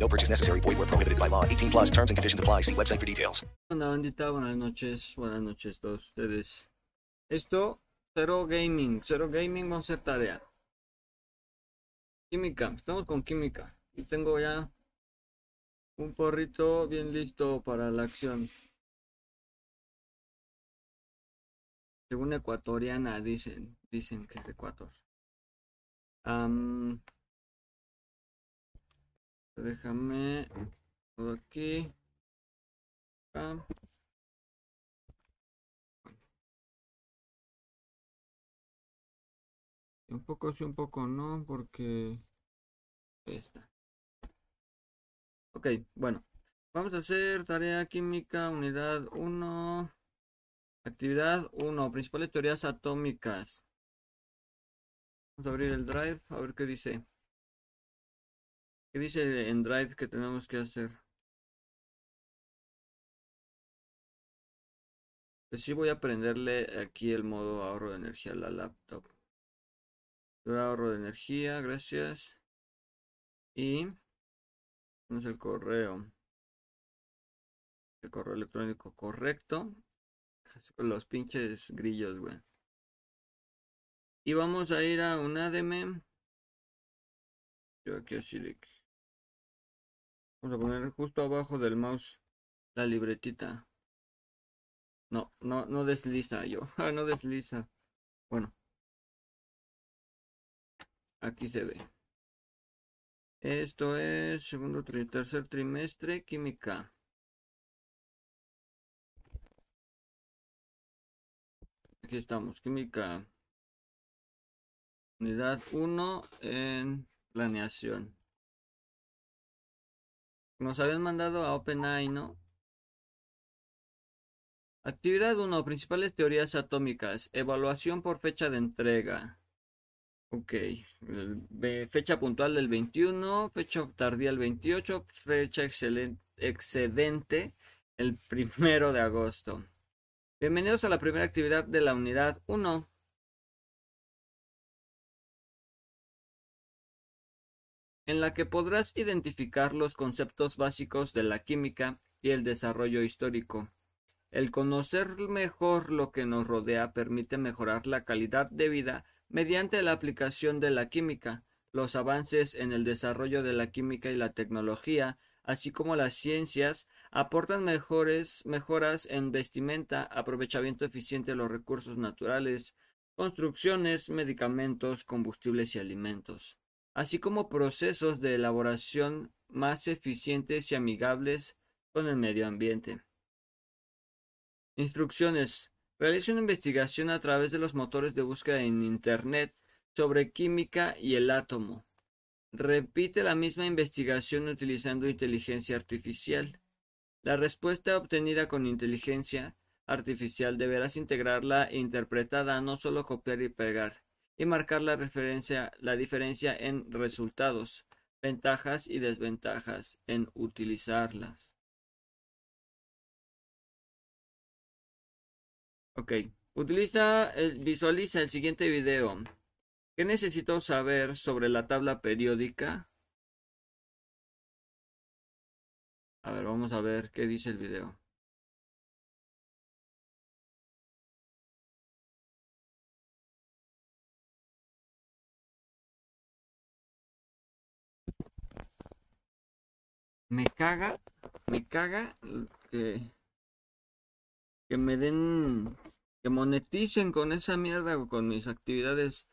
No purchase necessary. Void where prohibited by law. 18 plus terms and conditions apply. See website for details. Hola bandita, buenas noches, buenas noches a todos ustedes. Esto, Cero Gaming, Cero Gaming, vamos a hacer tarea. Química, estamos con química. Y tengo ya un porrito bien listo para la acción. Según ecuatoriana, dicen, dicen que es de Ecuador. Am, déjame todo aquí. Acá. Un poco sí, un poco no, porque ahí está. Ok, bueno. Vamos a hacer tarea química, unidad 1. Actividad 1. Principales teorías atómicas. Vamos a abrir el drive, a ver qué dice. ¿Qué dice en drive que tenemos que hacer? Pues sí voy a prenderle aquí el modo ahorro de energía a la laptop. Ahorro de energía, gracias. Y tenemos el correo. El correo electrónico correcto. Los pinches grillos, güey. Y vamos a ir a un ADM. Yo aquí así de Vamos a poner justo abajo del mouse la libretita. No, no, no desliza yo. Ah, no desliza. Bueno. Aquí se ve. Esto es segundo, tri- tercer trimestre, química. Aquí estamos, química. Unidad 1 en planeación. Nos habían mandado a OpenAI, ¿no? Actividad 1. Principales teorías atómicas. Evaluación por fecha de entrega. Ok. fecha puntual del 21. Fecha tardía el 28. Fecha excedente el primero de agosto. Bienvenidos a la primera actividad de la unidad 1. En la que podrás identificar los conceptos básicos de la química y el desarrollo histórico. El conocer mejor lo que nos rodea permite mejorar la calidad de vida mediante la aplicación de la química, los avances en el desarrollo de la química y la tecnología, así como las ciencias, aportan mejores mejoras en vestimenta, aprovechamiento eficiente de los recursos naturales, construcciones, medicamentos, combustibles y alimentos, así como procesos de elaboración más eficientes y amigables con el medio ambiente. Instrucciones. Realiza una investigación a través de los motores de búsqueda en Internet sobre química y el átomo. Repite la misma investigación utilizando inteligencia artificial. La respuesta obtenida con inteligencia artificial deberás integrarla e interpretada, no solo copiar y pegar, y marcar la, referencia, la diferencia en resultados, ventajas y desventajas en utilizarlas. Ok. Utiliza, visualiza el siguiente video. ¿Qué necesito saber sobre la tabla periódica? A ver, vamos a ver qué dice el video. Me caga, me caga que, que me den, que moneticen con esa mierda o con mis actividades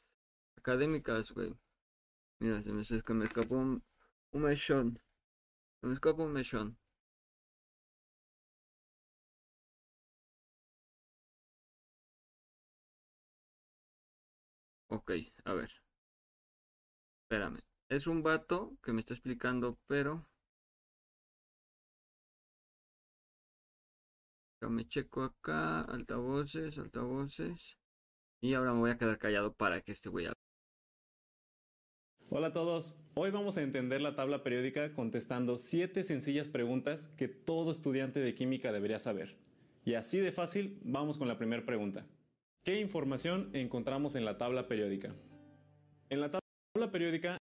académicas, güey. Mira, se me, se me escapó un, un mechón. Se me escapó un mechón. Ok, a ver. Espérame. Es un vato que me está explicando, pero... Me checo acá, altavoces, altavoces. Y ahora me voy a quedar callado para que este güey. Hola a todos, hoy vamos a entender la tabla periódica contestando 7 sencillas preguntas que todo estudiante de química debería saber. Y así de fácil, vamos con la primera pregunta. ¿Qué información encontramos en la tabla periódica? En la tabla periódica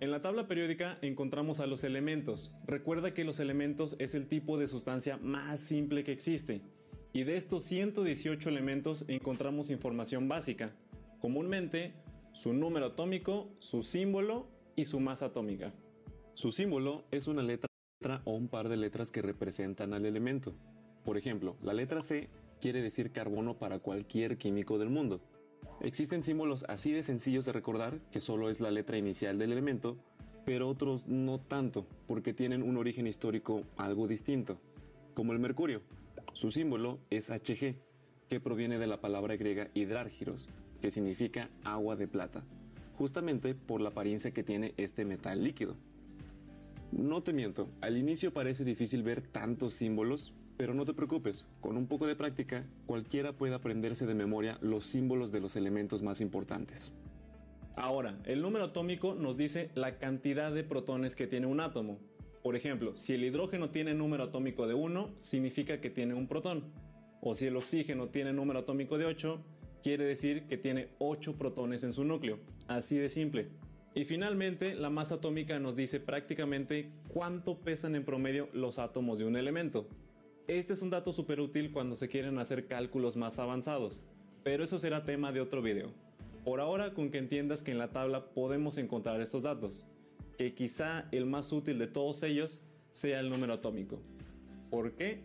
En la tabla periódica encontramos a los elementos. Recuerda que los elementos es el tipo de sustancia más simple que existe. Y de estos 118 elementos encontramos información básica. Comúnmente, su número atómico, su símbolo y su masa atómica. Su símbolo es una letra o un par de letras que representan al elemento. Por ejemplo, la letra C quiere decir carbono para cualquier químico del mundo. Existen símbolos así de sencillos de recordar que solo es la letra inicial del elemento, pero otros no tanto, porque tienen un origen histórico algo distinto, como el mercurio. Su símbolo es Hg, que proviene de la palabra griega hidrárgiros, que significa agua de plata, justamente por la apariencia que tiene este metal líquido. No te miento, al inicio parece difícil ver tantos símbolos, pero no te preocupes, con un poco de práctica, cualquiera puede aprenderse de memoria los símbolos de los elementos más importantes. Ahora, el número atómico nos dice la cantidad de protones que tiene un átomo. Por ejemplo, si el hidrógeno tiene número atómico de 1, significa que tiene un protón. O si el oxígeno tiene número atómico de 8, quiere decir que tiene 8 protones en su núcleo. Así de simple. Y finalmente, la masa atómica nos dice prácticamente cuánto pesan en promedio los átomos de un elemento. Este es un dato súper útil cuando se quieren hacer cálculos más avanzados, pero eso será tema de otro video. Por ahora, con que entiendas que en la tabla podemos encontrar estos datos, que quizá el más útil de todos ellos sea el número atómico. ¿Por qué?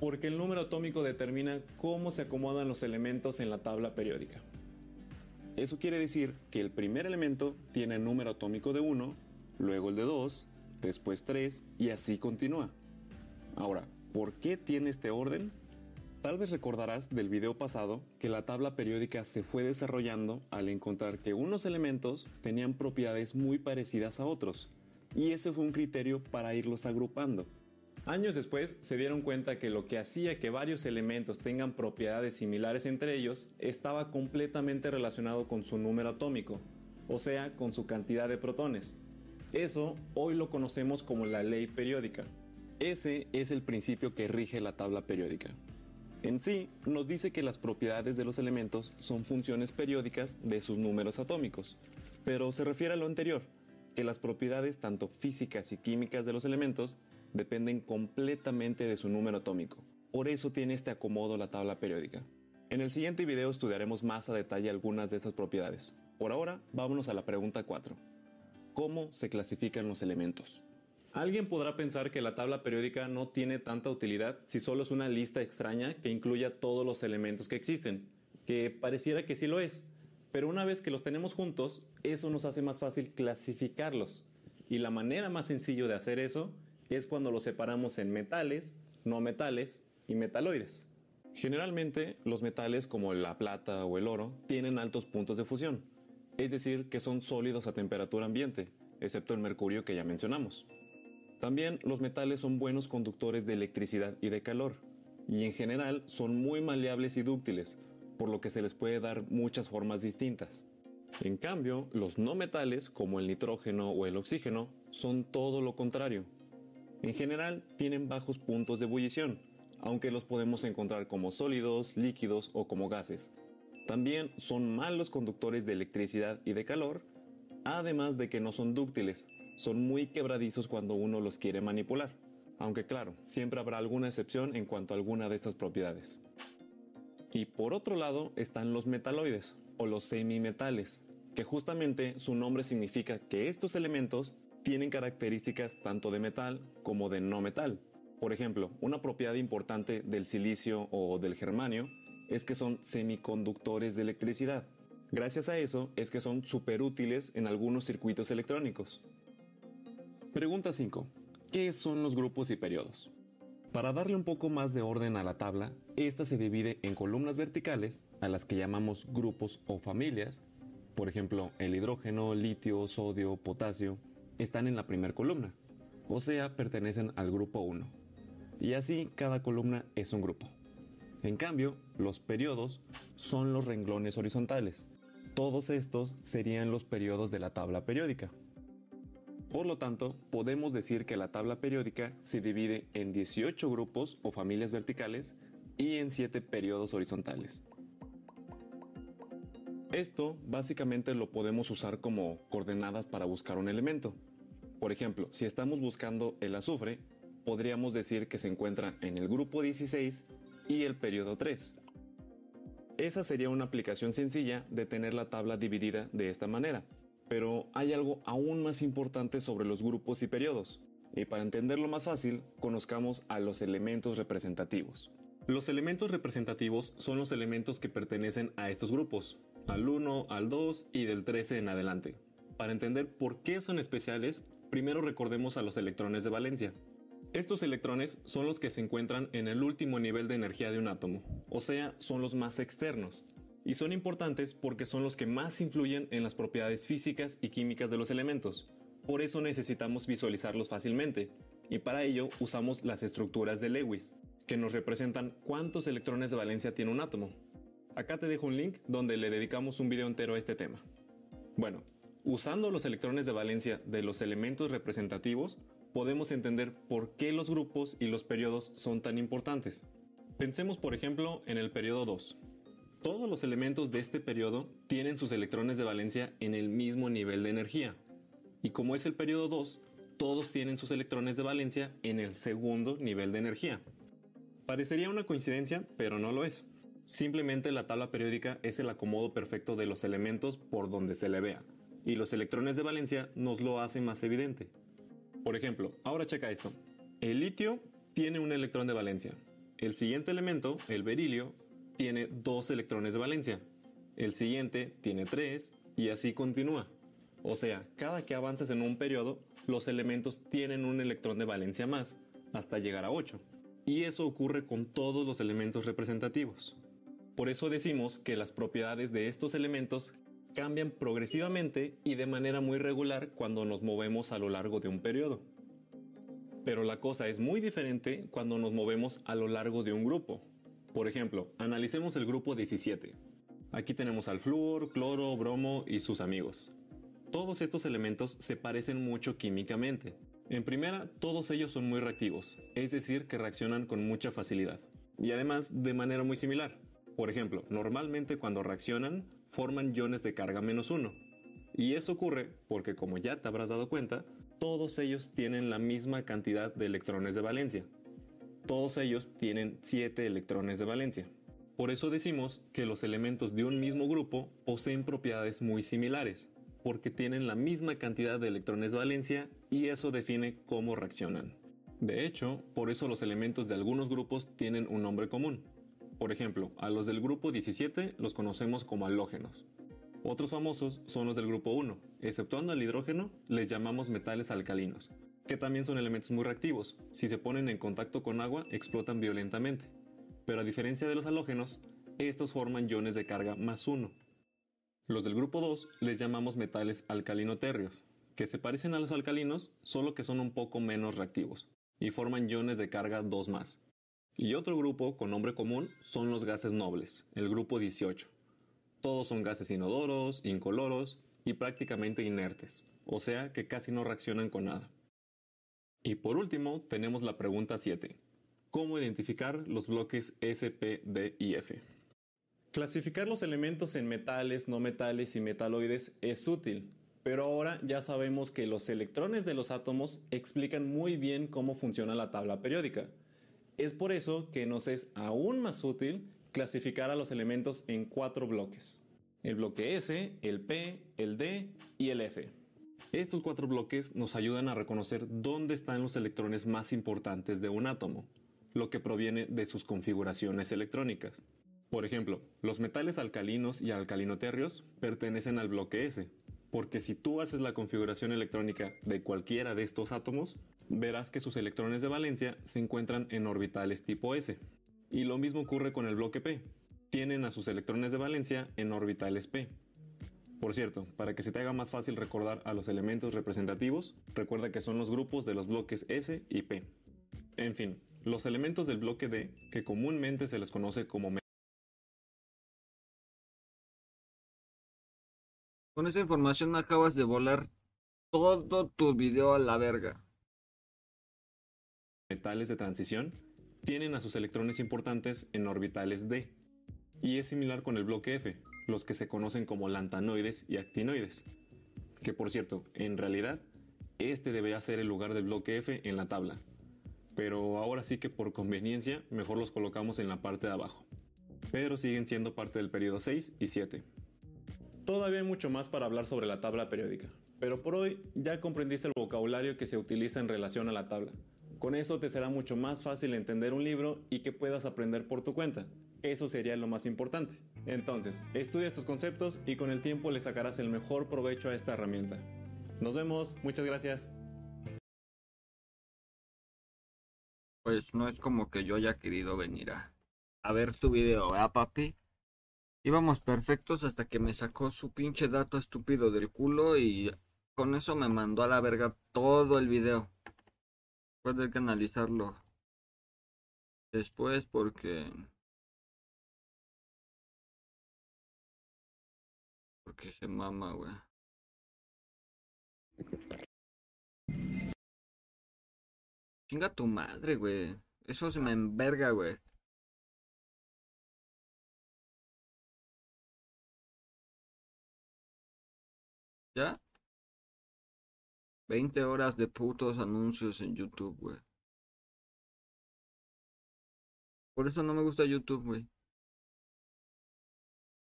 Porque el número atómico determina cómo se acomodan los elementos en la tabla periódica. Eso quiere decir que el primer elemento tiene el número atómico de 1, luego el de 2, después 3 y así continúa. Ahora, ¿Por qué tiene este orden? Tal vez recordarás del video pasado que la tabla periódica se fue desarrollando al encontrar que unos elementos tenían propiedades muy parecidas a otros, y ese fue un criterio para irlos agrupando. Años después se dieron cuenta que lo que hacía que varios elementos tengan propiedades similares entre ellos estaba completamente relacionado con su número atómico, o sea, con su cantidad de protones. Eso hoy lo conocemos como la ley periódica. Ese es el principio que rige la tabla periódica. En sí, nos dice que las propiedades de los elementos son funciones periódicas de sus números atómicos, pero se refiere a lo anterior, que las propiedades tanto físicas y químicas de los elementos dependen completamente de su número atómico. Por eso tiene este acomodo la tabla periódica. En el siguiente video estudiaremos más a detalle algunas de estas propiedades. Por ahora, vámonos a la pregunta 4. ¿Cómo se clasifican los elementos? Alguien podrá pensar que la tabla periódica no tiene tanta utilidad si solo es una lista extraña que incluya todos los elementos que existen, que pareciera que sí lo es, pero una vez que los tenemos juntos, eso nos hace más fácil clasificarlos. Y la manera más sencilla de hacer eso es cuando los separamos en metales, no metales y metaloides. Generalmente los metales como la plata o el oro tienen altos puntos de fusión, es decir, que son sólidos a temperatura ambiente, excepto el mercurio que ya mencionamos. También los metales son buenos conductores de electricidad y de calor, y en general son muy maleables y dúctiles, por lo que se les puede dar muchas formas distintas. En cambio, los no metales, como el nitrógeno o el oxígeno, son todo lo contrario. En general, tienen bajos puntos de ebullición, aunque los podemos encontrar como sólidos, líquidos o como gases. También son malos conductores de electricidad y de calor, además de que no son dúctiles, son muy quebradizos cuando uno los quiere manipular. Aunque claro, siempre habrá alguna excepción en cuanto a alguna de estas propiedades. Y por otro lado están los metaloides o los semimetales, que justamente su nombre significa que estos elementos tienen características tanto de metal como de no metal. Por ejemplo, una propiedad importante del silicio o del germanio es que son semiconductores de electricidad. Gracias a eso es que son súper útiles en algunos circuitos electrónicos. Pregunta 5. ¿Qué son los grupos y periodos? Para darle un poco más de orden a la tabla, esta se divide en columnas verticales, a las que llamamos grupos o familias. Por ejemplo, el hidrógeno, litio, sodio, potasio, están en la primera columna. o sea, pertenecen al grupo 1. Y así cada columna es un grupo. En cambio, los periodos son los renglones horizontales. Todos estos serían los periodos de la tabla periódica. Por lo tanto, podemos decir que la tabla periódica se divide en 18 grupos o familias verticales y en 7 periodos horizontales. Esto básicamente lo podemos usar como coordenadas para buscar un elemento. Por ejemplo, si estamos buscando el azufre, podríamos decir que se encuentra en el grupo 16 y el periodo 3. Esa sería una aplicación sencilla de tener la tabla dividida de esta manera. Pero hay algo aún más importante sobre los grupos y periodos. Y para entenderlo más fácil, conozcamos a los elementos representativos. Los elementos representativos son los elementos que pertenecen a estos grupos, al 1, al 2 y del 13 en adelante. Para entender por qué son especiales, primero recordemos a los electrones de valencia. Estos electrones son los que se encuentran en el último nivel de energía de un átomo, o sea, son los más externos, y son importantes porque son los que más influyen en las propiedades físicas y químicas de los elementos. Por eso necesitamos visualizarlos fácilmente, y para ello usamos las estructuras de Lewis, que nos representan cuántos electrones de valencia tiene un átomo. Acá te dejo un link donde le dedicamos un video entero a este tema. Bueno, usando los electrones de valencia de los elementos representativos, podemos entender por qué los grupos y los periodos son tan importantes. Pensemos por ejemplo en el periodo 2, todos los elementos de este periodo tienen sus electrones de valencia en el mismo nivel de energía. Y como es el periodo 2, todos tienen sus electrones de valencia en el segundo nivel de energía. Parecería una coincidencia, pero no lo es. Simplemente la tabla periódica es el acomodo perfecto de los elementos por donde se le vea, y los electrones de valencia nos lo hacen más evidente. Por ejemplo, ahora checa esto. El litio tiene un electrón de valencia. El siguiente elemento, el berilio, tiene dos electrones de valencia. El siguiente tiene tres y así continúa. O sea, cada que avanzas en un periodo, los elementos tienen un electrón de valencia más, hasta llegar a 8. Y eso ocurre con todos los elementos representativos. Por eso decimos que las propiedades de estos elementos cambian progresivamente y de manera muy regular cuando nos movemos a lo largo de un periodo. Pero la cosa es muy diferente cuando nos movemos a lo largo de un grupo, por ejemplo, analicemos el grupo 17. Aquí tenemos al flúor, cloro, bromo y sus amigos. Todos estos elementos se parecen mucho químicamente. En primera, todos ellos son muy reactivos, es decir, que reaccionan con mucha facilidad. Y además de manera muy similar. Por ejemplo, normalmente cuando reaccionan, forman iones de carga menos uno. Y eso ocurre porque, como ya te habrás dado cuenta, todos ellos tienen la misma cantidad de electrones de valencia, todos ellos tienen 7 electrones de valencia. Por eso decimos que los elementos de un mismo grupo poseen propiedades muy similares, porque tienen la misma cantidad de electrones de valencia y eso define cómo reaccionan. De hecho, por eso los elementos de algunos grupos tienen un nombre común. Por ejemplo, a los del grupo 17 los conocemos como halógenos. Otros famosos son los del grupo 1, exceptuando al hidrógeno, les llamamos metales alcalinos, que también son elementos muy reactivos. Si se ponen en contacto con agua, explotan violentamente. Pero a diferencia de los halógenos, estos forman iones de carga más 1. Los del grupo 2 les llamamos metales alcalinoterrios, que se parecen a los alcalinos, solo que son un poco menos reactivos, y forman iones de carga 2 más. Y otro grupo con nombre común son los gases nobles, el grupo 18. Todos son gases inodoros, incoloros y prácticamente inertes, o sea que casi no reaccionan con nada. Y por último, tenemos la pregunta 7. ¿Cómo identificar los bloques S, P, D y F? Clasificar los elementos en metales, no metales y metaloides es útil, pero ahora ya sabemos que los electrones de los átomos explican muy bien cómo funciona la tabla periódica. Es por eso que nos es aún más útil clasificar a los elementos en cuatro bloques. El bloque S, el P, el D y el F. Estos cuatro bloques nos ayudan a reconocer dónde están los electrones más importantes de un átomo, lo que proviene de sus configuraciones electrónicas. Por ejemplo, los metales alcalinos y alcalinoterrios pertenecen al bloque S, porque si tú haces la configuración electrónica de cualquiera de estos átomos, verás que sus electrones de valencia se encuentran en orbitales tipo S. Y lo mismo ocurre con el bloque P. Tienen a sus electrones de valencia en orbitales P. Por cierto, para que se te haga más fácil recordar a los elementos representativos, recuerda que son los grupos de los bloques S y P. En fin, los elementos del bloque D, que comúnmente se les conoce como Con esa información acabas de volar todo tu video a la verga. metales de transición, tienen a sus electrones importantes en orbitales D. Y es similar con el bloque F, los que se conocen como lantanoides y actinoides. Que por cierto, en realidad, este debería ser el lugar del bloque F en la tabla. Pero ahora sí que por conveniencia, mejor los colocamos en la parte de abajo. Pero siguen siendo parte del periodo 6 y 7. Todavía hay mucho más para hablar sobre la tabla periódica, pero por hoy ya comprendiste el vocabulario que se utiliza en relación a la tabla. Con eso te será mucho más fácil entender un libro y que puedas aprender por tu cuenta. Eso sería lo más importante. Entonces, estudia estos conceptos y con el tiempo le sacarás el mejor provecho a esta herramienta. Nos vemos, muchas gracias. Pues no es como que yo haya querido venir a, ver tu video, ¿verdad, papi? Íbamos perfectos hasta que me sacó su pinche dato estúpido del culo y con eso me mandó a la verga todo el video. Puede que analizarlo después porque... Porque se mama, güey. Chinga tu madre, güey. Eso se me enverga, güey. ¿Ya? 20 horas de putos anuncios en YouTube, güey. Por eso no me gusta YouTube, güey.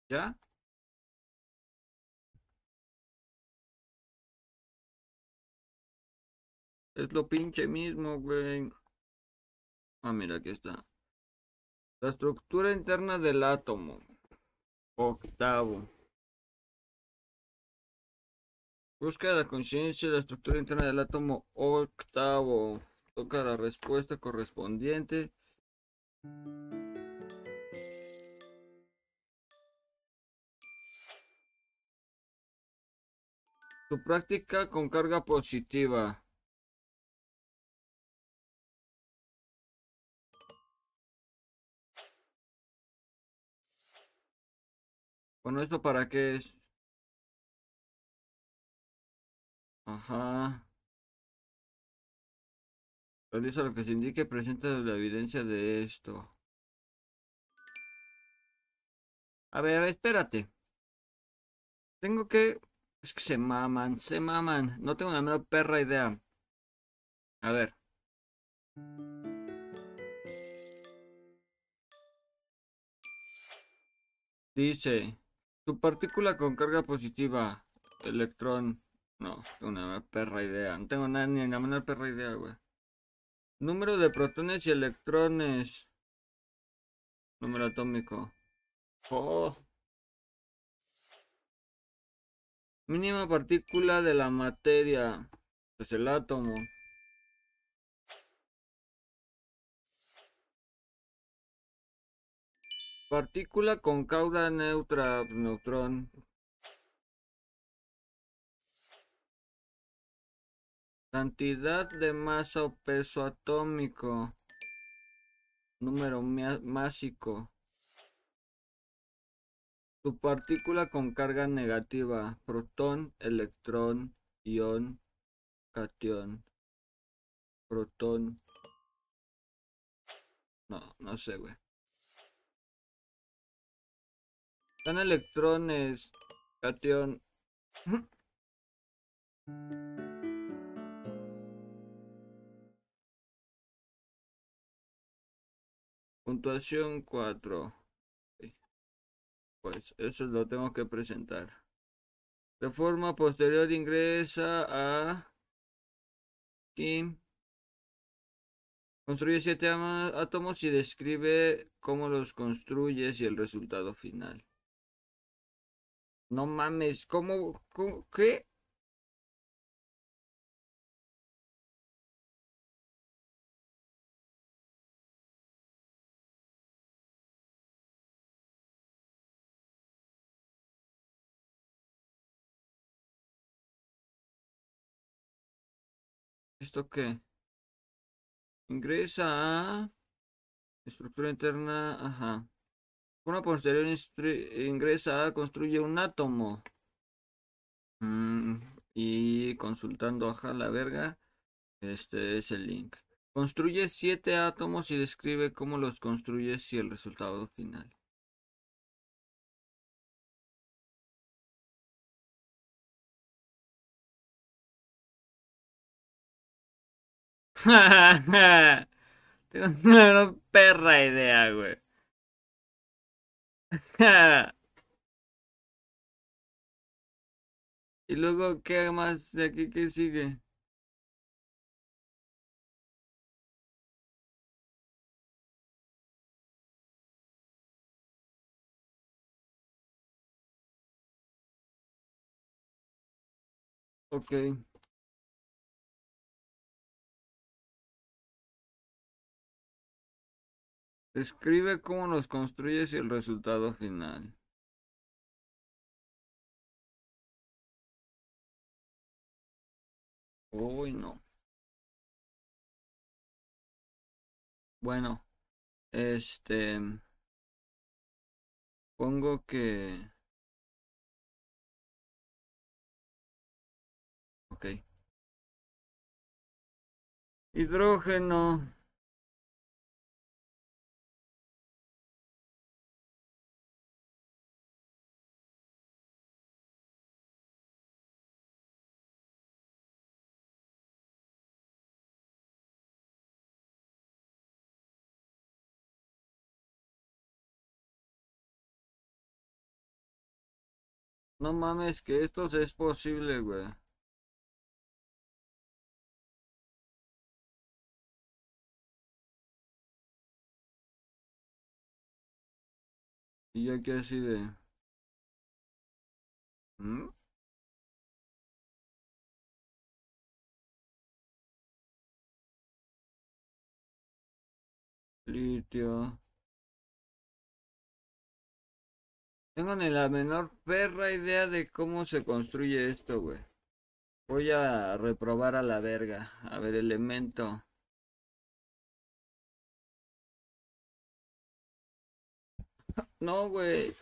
¿Ya? Es lo pinche mismo, güey. Ah, mira, aquí está. La estructura interna del átomo. Octavo. Busca la conciencia de la estructura interna del átomo octavo. Toca la respuesta correspondiente. Tu práctica con carga positiva. Bueno, ¿esto para qué es? Ajá. Realiza lo que se indique, presenta la evidencia de esto. A ver, espérate. Tengo que... Es que se maman, se maman. No tengo la menor perra idea. A ver. Dice, tu partícula con carga positiva, electrón. No, una perra idea. No tengo nada, ni la menor perra idea, güey. Número de protones y electrones. Número atómico. Oh. Mínima partícula de la materia. Es el átomo. Partícula con cauda neutra, neutrón. Cantidad de masa o peso atómico. Número másico. Tu partícula con carga negativa. Protón, electrón, ión, cation. Protón. No, no sé, güey. Son electrones, cation. Puntuación 4. Pues eso lo tengo que presentar. De forma posterior ingresa a Kim. Construye siete átomos y describe cómo los construyes y el resultado final. No mames, ¿cómo? cómo ¿Qué? ¿Esto qué? Ingresa a estructura interna, ajá. Una posterior ingresa a construye un átomo. Mm, y consultando ajá la verga, este es el link. Construye siete átomos y describe cómo los construyes y el resultado final. Tengo una perra idea, güey. y luego, ¿qué más de aquí? ¿Qué sigue? Ok. Escribe cómo los construyes y el resultado final. Uy, no. Bueno, este... Pongo que... Ok. Hidrógeno. No mames, que esto es posible, güey. Y yo aquí así de... ¿Mm? Litio. Tengo ni la menor perra idea de cómo se construye esto, güey. Voy a reprobar a la verga. A ver, elemento. No, güey.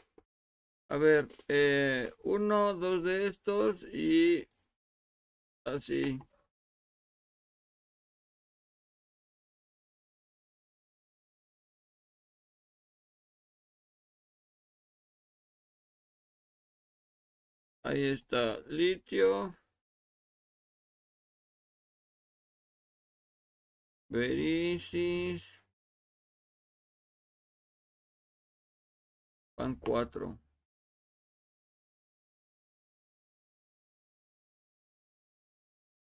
A ver, eh, uno, dos de estos y así. Ahí está, litio. Verisis. Van cuatro.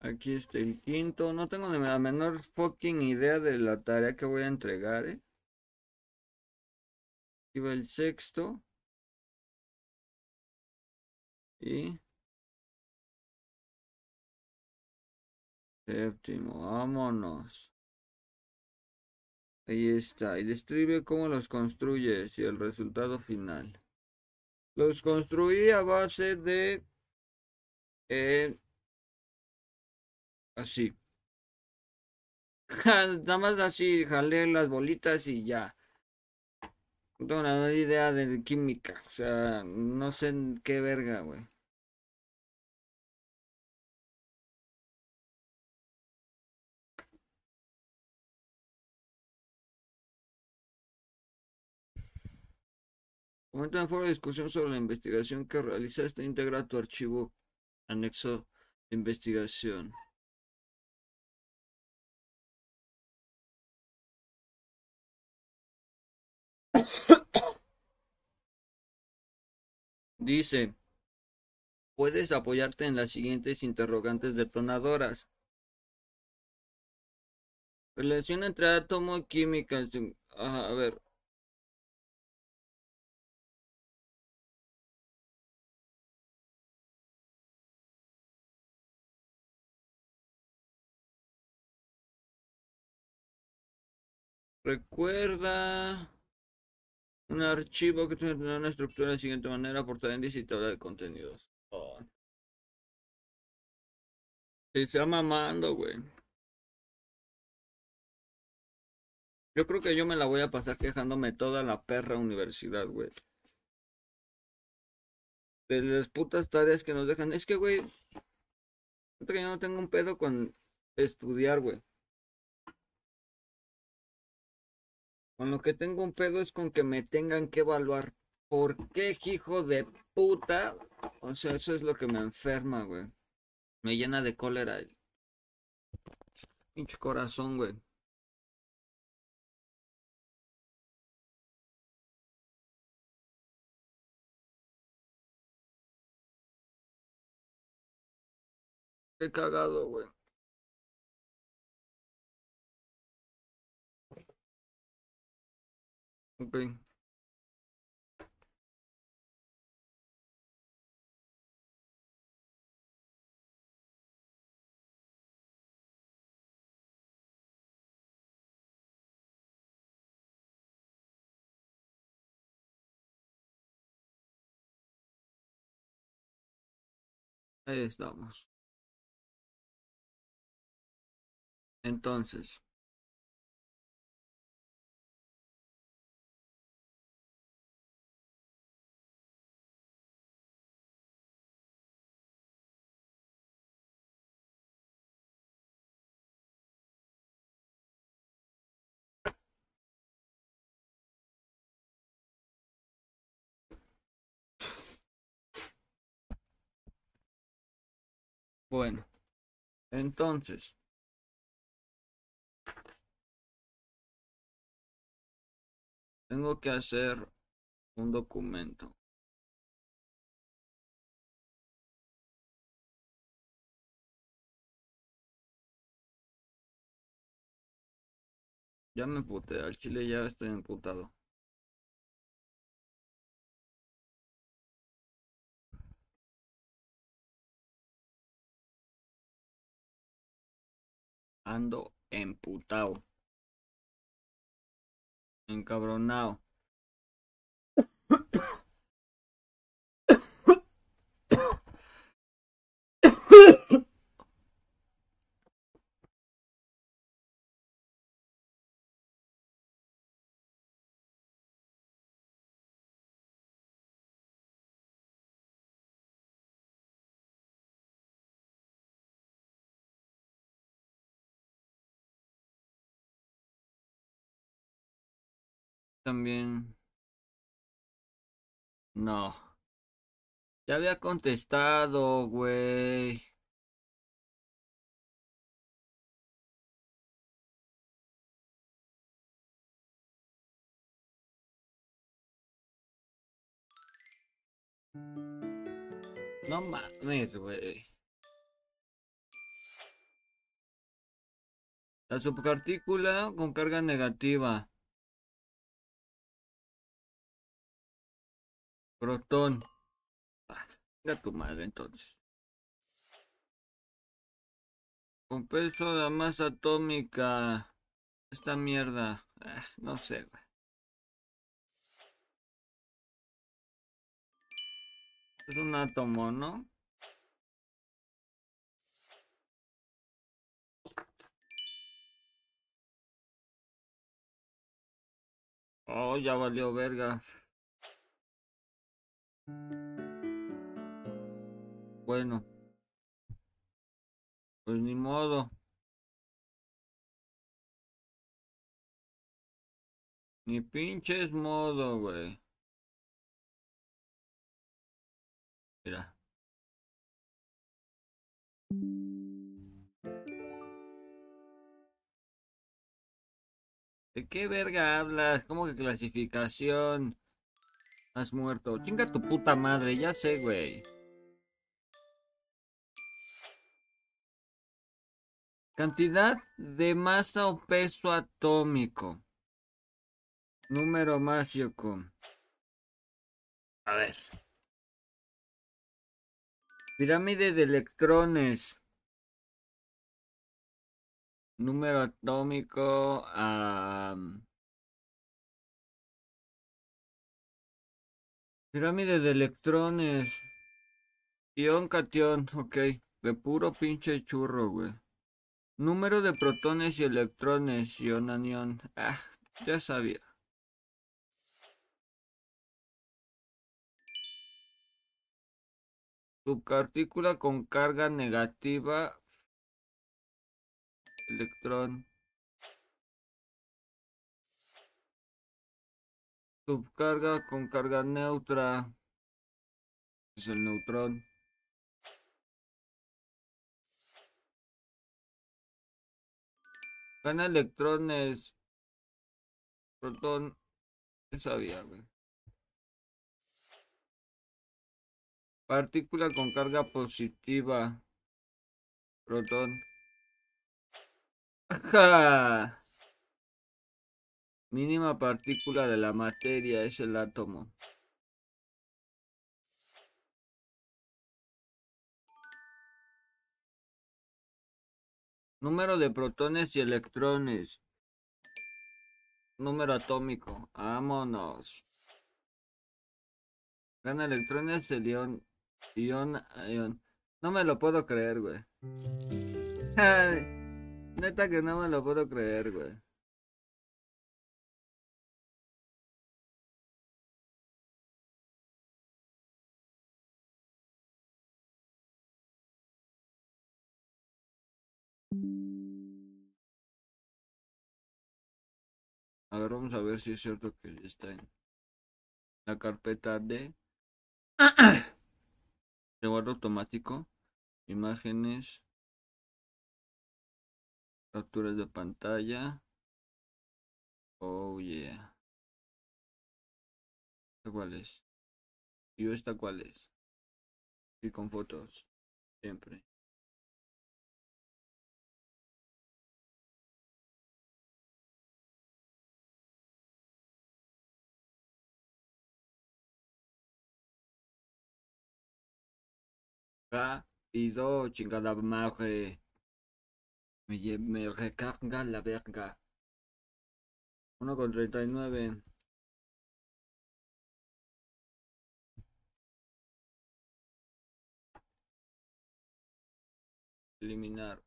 Aquí está el quinto. No tengo ni la menor fucking idea de la tarea que voy a entregar, ¿eh? Aquí va el sexto. Y séptimo, vámonos. Ahí está. Y describe cómo los construyes y el resultado final. Los construí a base de... Eh, así. Nada más así, jalé las bolitas y ya. No tengo idea de química. O sea, no sé qué verga, güey. Comenta en foro de discusión sobre la investigación que realizaste. Integra tu archivo anexo de investigación. Dice, puedes apoyarte en las siguientes interrogantes detonadoras. Relación entre átomo y química. a ver. Recuerda un archivo que tiene una estructura de la siguiente manera, portada índice y tabla de contenidos. Oh. Se está mamando, güey. Yo creo que yo me la voy a pasar quejándome toda la perra universidad, güey. De las putas tareas que nos dejan. Es que, güey, yo no tengo un pedo con estudiar, güey. Con lo que tengo un pedo es con que me tengan que evaluar. ¿Por qué, hijo de puta? O sea, eso es lo que me enferma, güey. Me llena de cólera el pinche corazón, güey. Qué cagado, güey. Ahí estamos. Entonces. Bueno, entonces. Tengo que hacer un documento. Ya me puté, al chile ya estoy emputado. Ando emputado. Encabronado. También. No. Ya había contestado, güey. No mames, güey. La subpartícula con carga negativa. Protón. Ah, tu madre entonces. Con peso de masa atómica. Esta mierda. Ah, no sé, güey. Es un átomo, ¿no? Oh, ya valió verga. Bueno. Pues ni modo. Ni pinches modo, güey. Mira. ¿De qué verga hablas? ¿Cómo que clasificación? Has muerto. Chinga tu puta madre, ya sé, güey. Cantidad de masa o peso atómico. Número mágico. A ver. Pirámide de electrones. Número atómico. Pirámide de electrones. Ion cation, ok. De puro pinche churro, güey. Número de protones y electrones, ion anión. Ah, Ya sabía. Subpartícula con carga negativa. Electrón. Subcarga con carga neutra. Es el neutrón. Gana electrones. Protón. ¿Qué sabía, güey? Partícula con carga positiva. Protón. ¡Ajá! Mínima partícula de la materia es el átomo. Número de protones y electrones. Número atómico. Vámonos. Gana electrones el ion. Ion. ion. No me lo puedo creer, güey. Neta que no me lo puedo creer, güey. A ver, vamos a ver si es cierto que está en la carpeta de de guardo automático, imágenes, capturas de pantalla. Oh yeah. ¿Esta cuál es? ¿Y esta cuál es? Y con fotos, siempre. Rápido, chingada madre. Me, me recarga la verga. 1 con 39. Eliminar.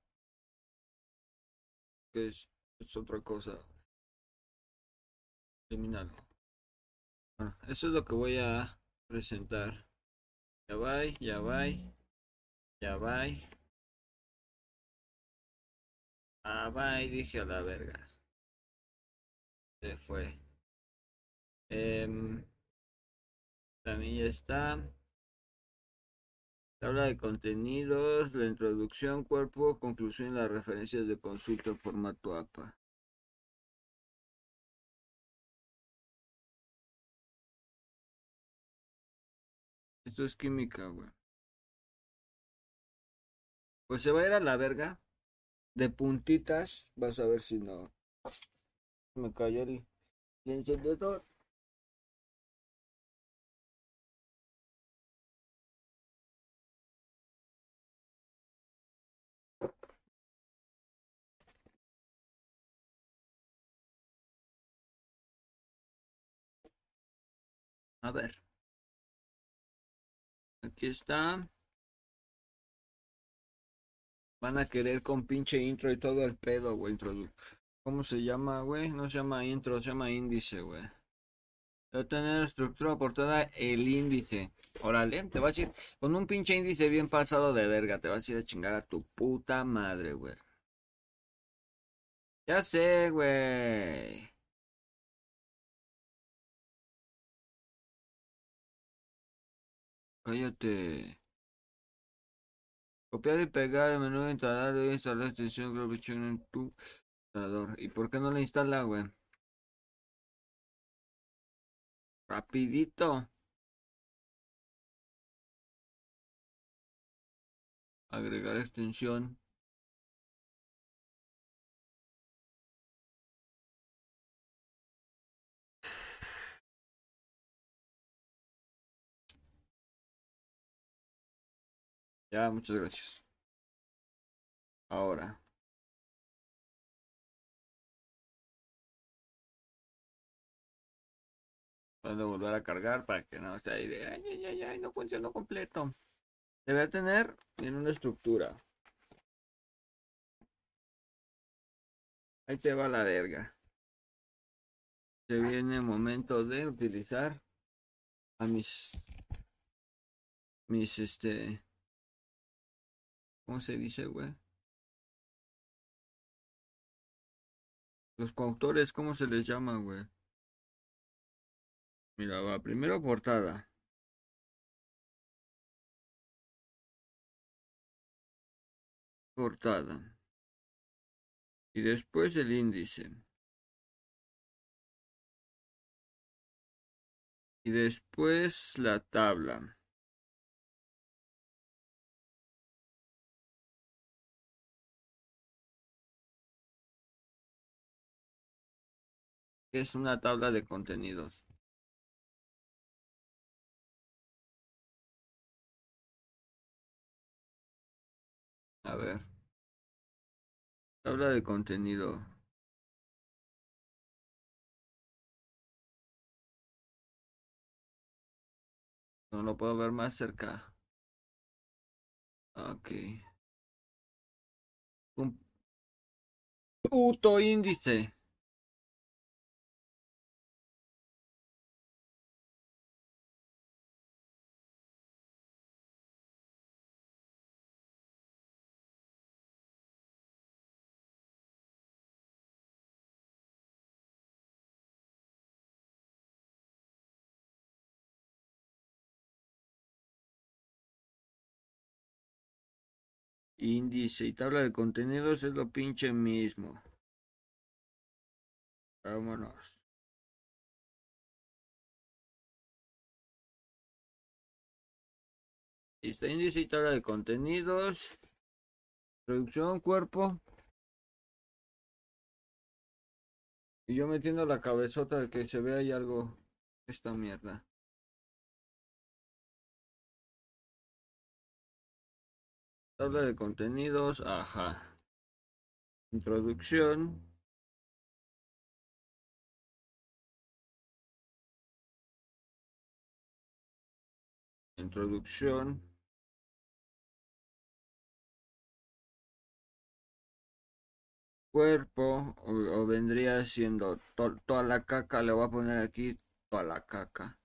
Que es, es otra cosa. Eliminarlo. Bueno, eso es lo que voy a presentar. Ya va, ya va. Ya va. Ah, va, dije a la verga. Se fue. Em, también ya está. Tabla de contenidos, la introducción, cuerpo, conclusión las referencias de consulta en formato APA. Esto es química, güey. Pues se va a ir a la verga. De puntitas. Vas a ver si no. Me cayó el, el encendedor. A ver. Aquí está. Van a querer con pinche intro y todo el pedo, güey. ¿Cómo se llama, güey? No se llama intro, se llama índice, güey. Debe tener estructura portada el índice. Órale, te vas a ir con un pinche índice bien pasado de verga. Te vas a ir a chingar a tu puta madre, güey. Ya sé, güey. Cállate. Copiar y pegar el menú de instalar debe instalar la extensión GarageBand en tu instalador. ¿Y por qué no la instala, güey? Rapidito. Agregar extensión. Muchas gracias. Ahora. Puedo volver a cargar para que no sea ahí de ay, ay, no funcionó completo. Debe tener en una estructura. Ahí te va la verga. Se viene momento de utilizar a mis mis este ¿cómo se dice, güey? Los coautores, ¿cómo se les llama, güey? Mira, va, primero portada. Portada. Y después el índice. Y después la tabla. Es una tabla de contenidos. A ver. Tabla de contenido. No lo puedo ver más cerca. Ok. Un puto índice. Índice y tabla de contenidos es lo pinche mismo. Vámonos. Listo, índice y tabla de contenidos. Producción, cuerpo. Y yo metiendo la cabezota de que se vea ahí algo. Esta mierda. Tabla de contenidos, ajá. Introducción. Introducción. Cuerpo, o, vendría siendo toda la caca, le voy a poner aquí toda la caca.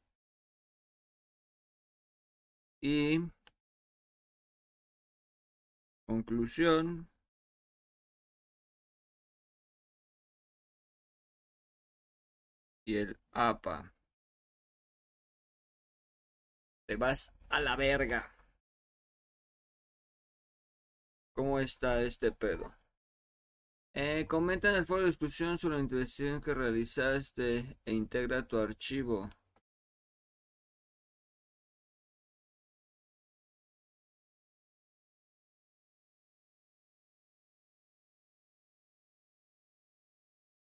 Y Conclusión. Y el APA. Te vas a la verga. ¿Cómo está este pedo? Eh, comenta en el foro de discusión sobre la investigación que realizaste e integra tu archivo.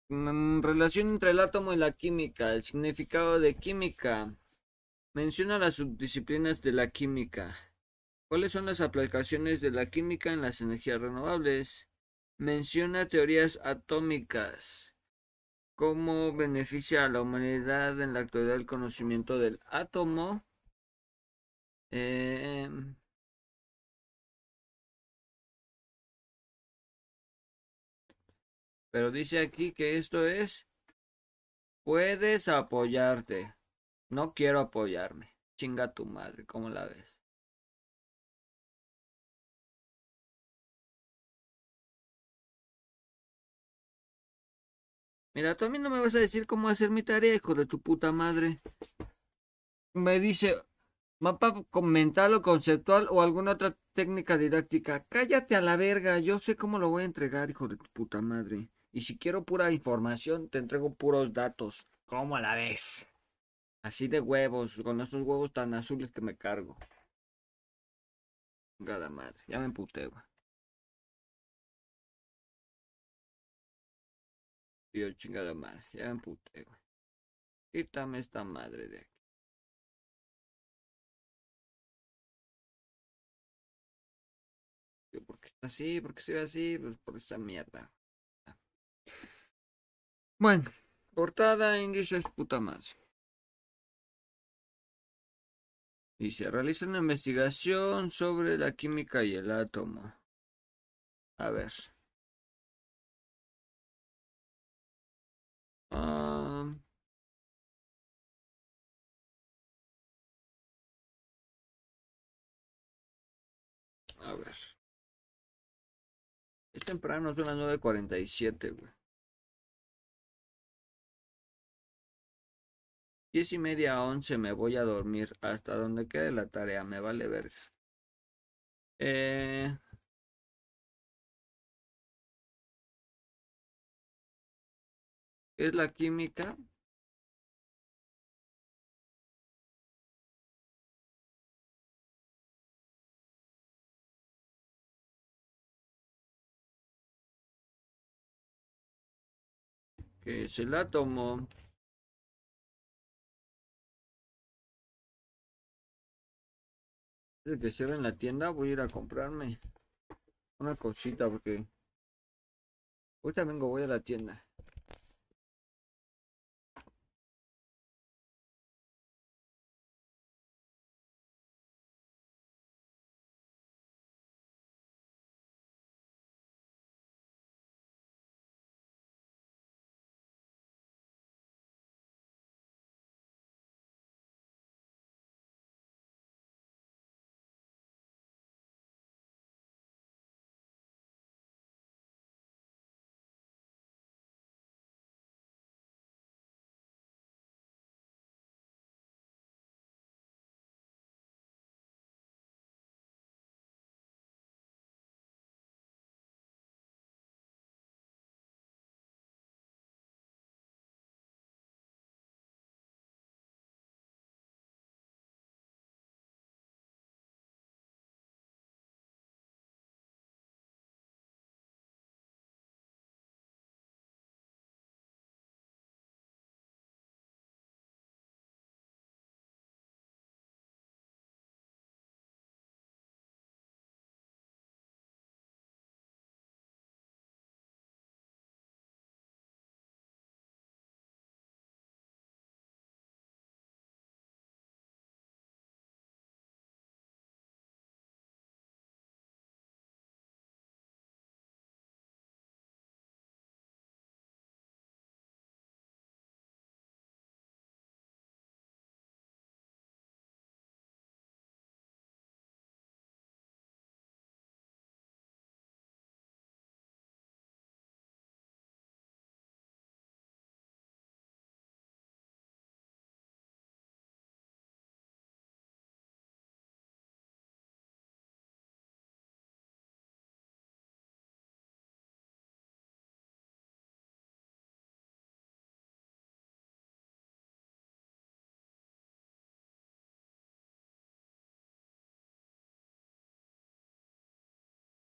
Relación entre el átomo y la química. El significado de química. Menciona las subdisciplinas de la química. ¿Cuáles son las aplicaciones de la química en las energías renovables? Menciona teorías atómicas. ¿Cómo beneficia a la humanidad en la actualidad el conocimiento del átomo? Eh, Pero dice aquí que esto es, puedes apoyarte. No quiero apoyarme. Chinga tu madre, ¿cómo la ves? Mira, tú a mí no me vas a decir cómo hacer mi tarea, hijo de tu puta madre. Me dice, mapa mental o conceptual o alguna otra técnica didáctica. Cállate a la verga, yo sé cómo lo voy a entregar, hijo de tu puta madre. Y si quiero pura información, te entrego puros datos. ¿Cómo a la vez? Así de huevos, con estos huevos tan azules que me cargo. Chingada madre, ya me emputé, güey. Tío, chingada madre, ya me emputé, güey. Quítame esta madre de aquí. ¿Por qué está así? ¿Por qué se ve así? Pues por esa mierda. Bueno, portada, índices, puta más. Y se realiza una investigación sobre la química y el átomo. A ver. Uh... A ver. Es temprano, son las 9.47, güey. Diez y media a once me voy a dormir. Hasta donde quede la tarea, me vale ver. Eh... ¿Qué es la química? que es el átomo. Desde que cierren la tienda voy a ir a comprarme una cosita porque ahorita vengo, voy a la tienda.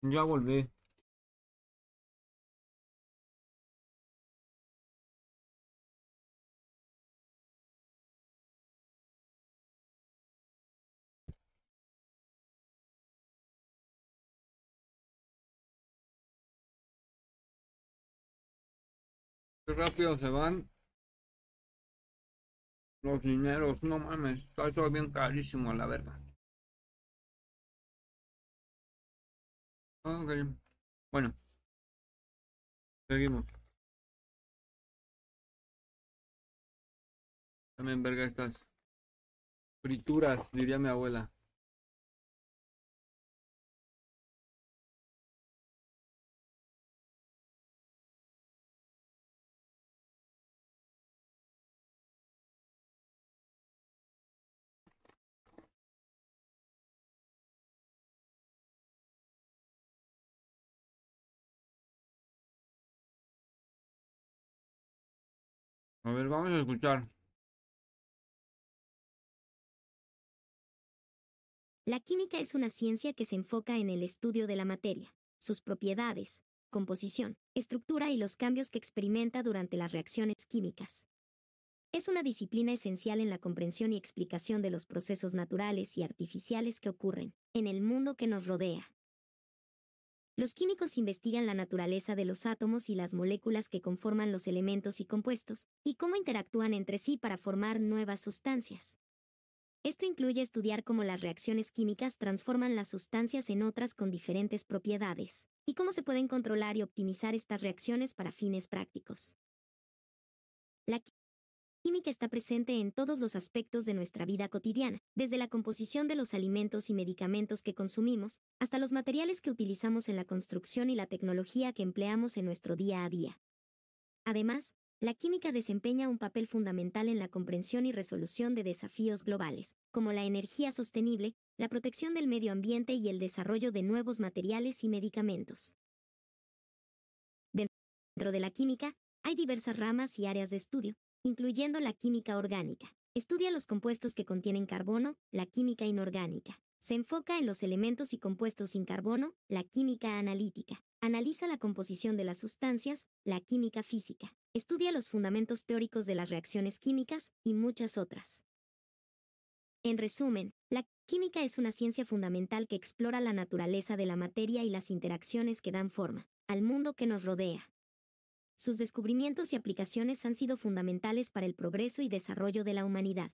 Ya volví. Qué rápido se van los dineros, no mames, está todo bien carísimo la verga. Bueno. Seguimos. También verga estas frituras, diría mi abuela. A ver, vamos a escuchar. La química es una ciencia que se enfoca en el estudio de la materia, sus propiedades, composición, estructura y los cambios que experimenta durante las reacciones químicas. Es una disciplina esencial en la comprensión y explicación de los procesos naturales y artificiales que ocurren en el mundo que nos rodea. Los químicos investigan la naturaleza de los átomos y las moléculas que conforman los elementos y compuestos, y cómo interactúan entre sí para formar nuevas sustancias. Esto incluye estudiar cómo las reacciones químicas transforman las sustancias en otras con diferentes propiedades, y cómo se pueden controlar y optimizar estas reacciones para fines prácticos. Química está presente en todos los aspectos de nuestra vida cotidiana, desde la composición de los alimentos y medicamentos que consumimos, hasta los materiales que utilizamos en la construcción y la tecnología que empleamos en nuestro día a día. Además, la química desempeña un papel fundamental en la comprensión y resolución de desafíos globales, como la energía sostenible, la protección del medio ambiente y el desarrollo de nuevos materiales y medicamentos. Dentro de la química, hay diversas ramas y áreas de estudio, incluyendo la química orgánica. Estudia los compuestos que contienen carbono, la química inorgánica. Se enfoca en los elementos y compuestos sin carbono, la química analítica. Analiza la composición de las sustancias, la química física. Estudia los fundamentos teóricos de las reacciones químicas y muchas otras. En resumen, la química es una ciencia fundamental que explora la naturaleza de la materia y las interacciones que dan forma al mundo que nos rodea. Sus descubrimientos y aplicaciones han sido fundamentales para el progreso y desarrollo de la humanidad.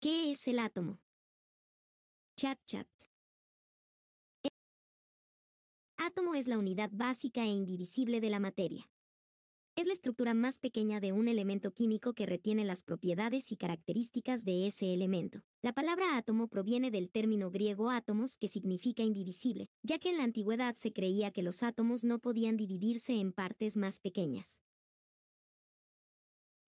¿Qué es el átomo? Chat chat. El átomo es la unidad básica e indivisible de la materia. Es la estructura más pequeña de un elemento químico que retiene las propiedades y características de ese elemento. La palabra átomo proviene del término griego átomos que significa indivisible, ya que en la antigüedad se creía que los átomos no podían dividirse en partes más pequeñas.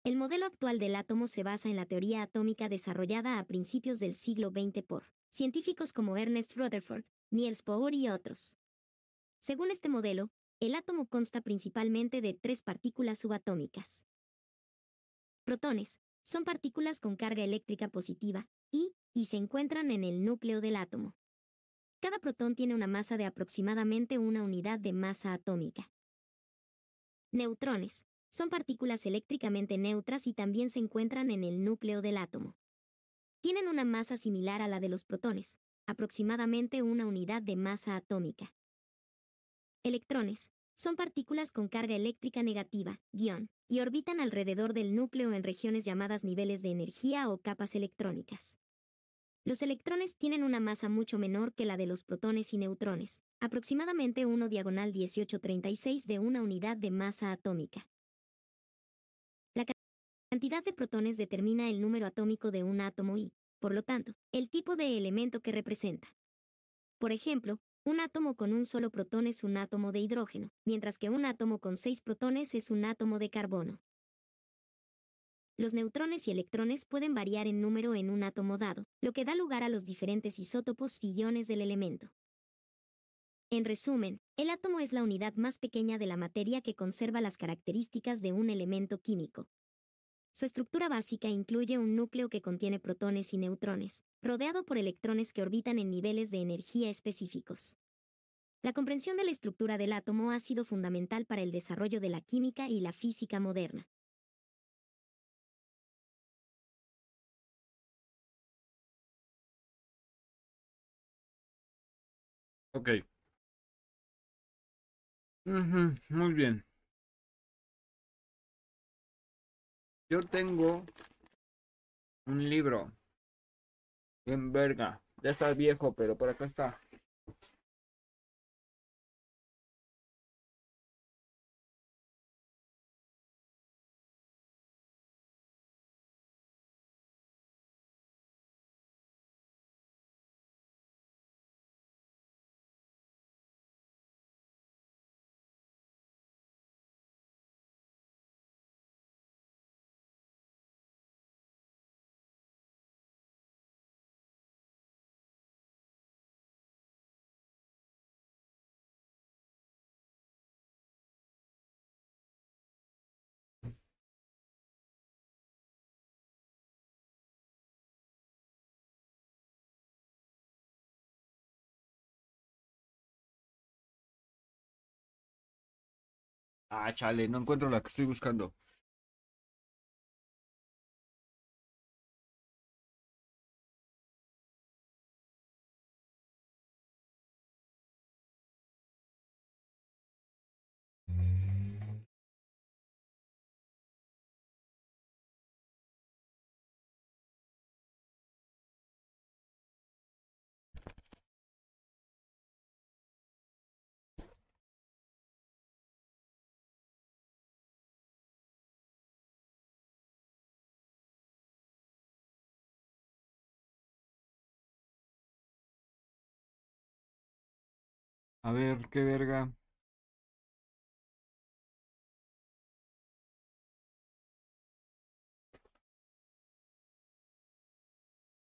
El modelo actual del átomo se basa en la teoría atómica desarrollada a principios del siglo XX por científicos como Ernest Rutherford, Niels Bohr y otros. Según este modelo, el átomo consta principalmente de tres partículas subatómicas. Protones son partículas con carga eléctrica positiva y, se encuentran en el núcleo del átomo. Cada protón tiene una masa de aproximadamente una unidad de masa atómica. Neutrones son partículas eléctricamente neutras y también se encuentran en el núcleo del átomo. Tienen una masa similar a la de los protones, aproximadamente una unidad de masa atómica. Electrones son partículas con carga eléctrica negativa, y orbitan alrededor del núcleo en regiones llamadas niveles de energía o capas electrónicas. Los electrones tienen una masa mucho menor que la de los protones y neutrones, aproximadamente 1 diagonal 1836 de una unidad de masa atómica. La cantidad de protones determina el número atómico de un átomo y, por lo tanto, el tipo de elemento que representa. Por ejemplo, un átomo con un solo protón es un átomo de hidrógeno, mientras que un átomo con seis protones es un átomo de carbono. Los neutrones y electrones pueden variar en número en un átomo dado, lo que da lugar a los diferentes isótopos y iones del elemento. En resumen, el átomo es la unidad más pequeña de la materia que conserva las características de un elemento químico. Su estructura básica incluye un núcleo que contiene protones y neutrones, rodeado por electrones que orbitan en niveles de energía específicos. La comprensión de la estructura del átomo ha sido fundamental para el desarrollo de la química y la física moderna. Ok. muy bien. Yo tengo un libro en verga. Ya está viejo, pero por acá está. Ah, chale, no encuentro la que estoy buscando. A ver, qué verga.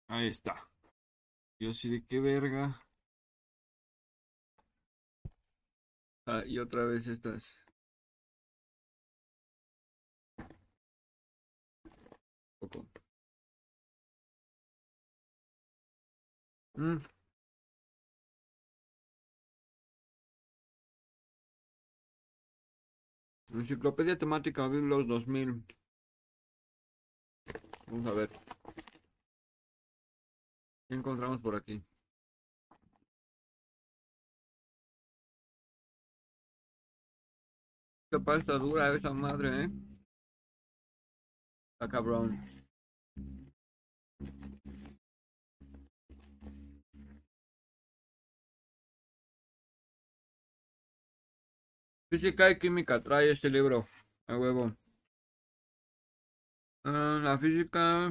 Ahí está. Yo sí de qué verga. Ah, y otra vez estas. Poco. Mm. Enciclopedia temática Biblos 2000. Vamos a ver. ¿Qué encontramos por aquí? Qué pasta dura esa madre, ¿eh? Está cabrón. Física y química trae este libro. A huevo. Ah, la física.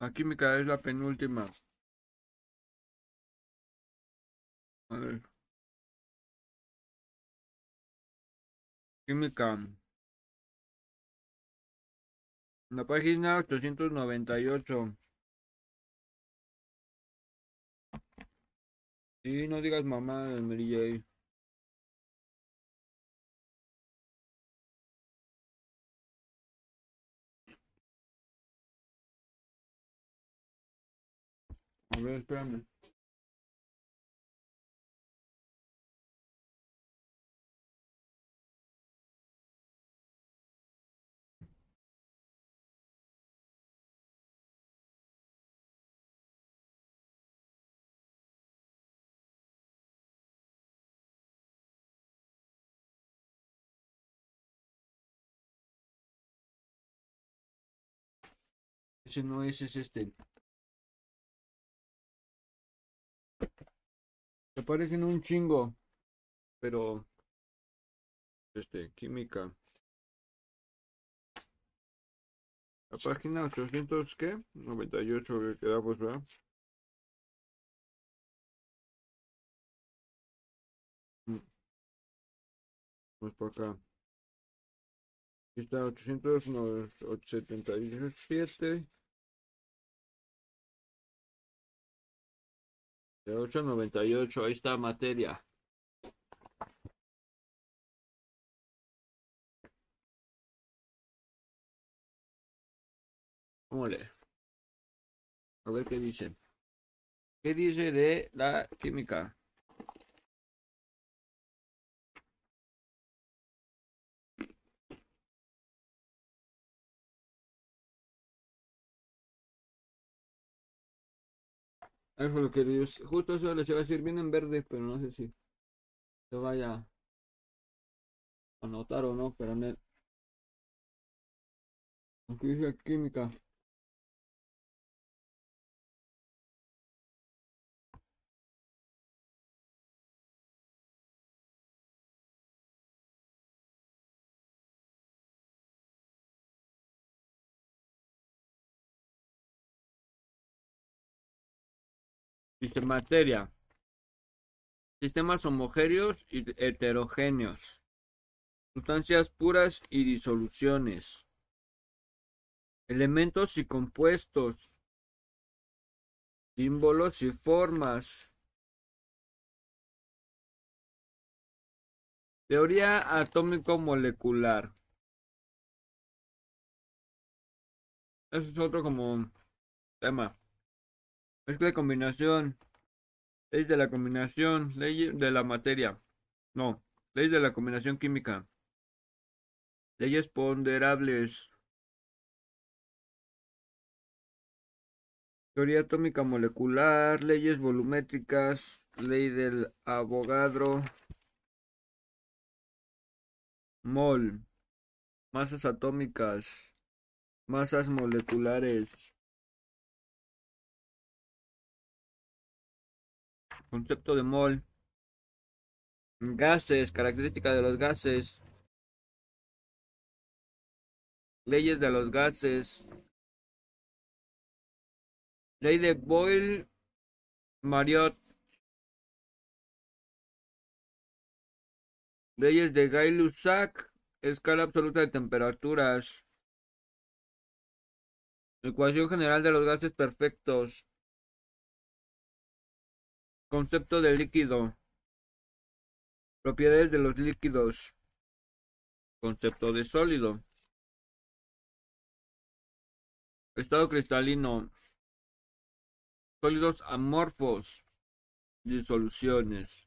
La química es la penúltima. A ver. Química. La página 898. Y no digas mamá Mary J. A ver, espérame. Ese no es, es este. Se parecen un chingo. Pero. Este, química. La página 800, ¿qué? 98 que quedamos, ¿verdad? Mm. Vamos por acá. Aquí está 877. De 898, ahí está materia. ¿Cómo lee? A ver qué dice. ¿Qué dice de la química? Eso fue lo que Dios, justo eso les iba a decir, viene en verde, pero no sé si se vaya a notar o no, pero en el... Aquí dice química. Dice materia. Sistemas homogéneos y heterogéneos. Sustancias puras y disoluciones. Elementos y compuestos. Símbolos y formas. Teoría atómico-molecular. Eso es otro como tema. Mezcla de combinación. Ley de la combinación. Ley de la materia. No. Ley de la combinación química. Leyes ponderables. Teoría atómica molecular. Leyes volumétricas. Ley del Avogadro. Mol. Masas atómicas. Masas moleculares. Concepto de mol. Gases, característica de los gases. Leyes de los gases. Ley de Boyle Marriott. Leyes de Gay-Lussac. Escala absoluta de temperaturas. Ecuación general de los gases perfectos. Concepto de líquido. Propiedades de los líquidos. Concepto de sólido. Estado cristalino. Sólidos amorfos. Disoluciones.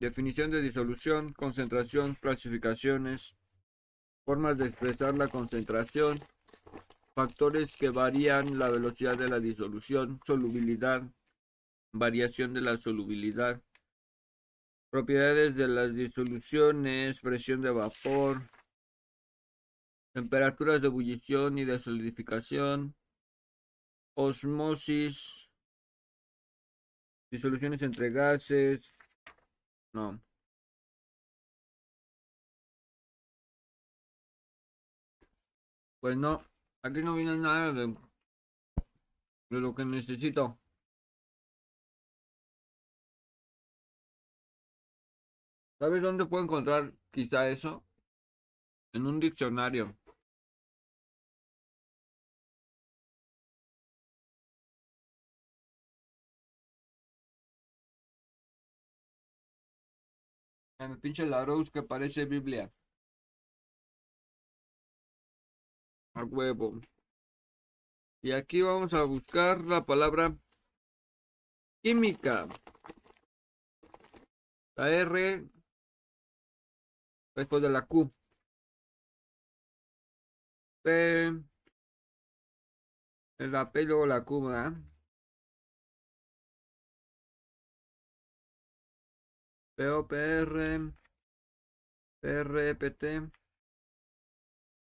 Definición de disolución, concentración, clasificaciones, formas de expresar la concentración, factores que varían la velocidad de la disolución, solubilidad, variación de la solubilidad, propiedades de las disoluciones, presión de vapor, temperaturas de ebullición y de solidificación, osmosis, disoluciones entre gases, no. Pues no, aquí no viene nada de, de lo que necesito. ¿Sabes dónde puedo encontrar quizá eso? En un diccionario. Me pinche la Rose que parece Biblia. A huevo. Y aquí vamos a buscar la palabra química. La R después de la Q. P. La P luego la Q, ¿verdad? POPR, PRPT,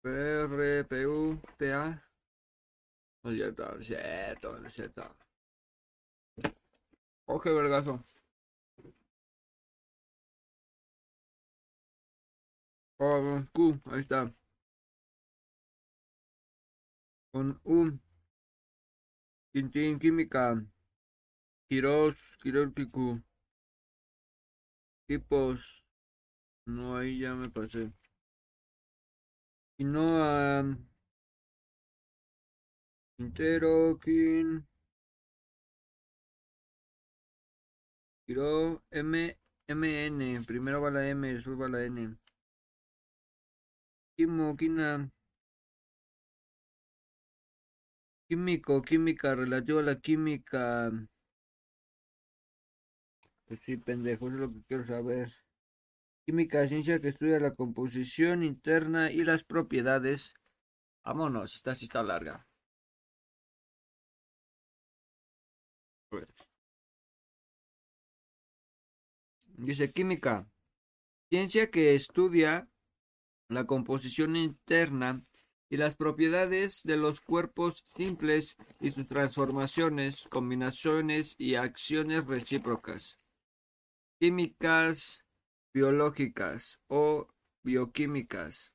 PRPU, TA. No es cierto, no es cierto, no es cierto. Coge vergazo. Oh, Q, ahí está. Con U. Quintín, química. Quiros, quirúrgico. Tipos. No, ahí ya me pasé. Y no a. Quintero, Quin. Quiro, M, MN. Primero va la M, después va la N. Químico, química, relativo a la química. Pues sí, pendejo, es lo que quiero saber. Química, ciencia que estudia la composición interna y las propiedades. Vámonos, esta sí está larga. Dice química. Ciencia que estudia la composición interna y las propiedades de los cuerpos simples y sus transformaciones, combinaciones y acciones recíprocas químicas biológicas o bioquímicas.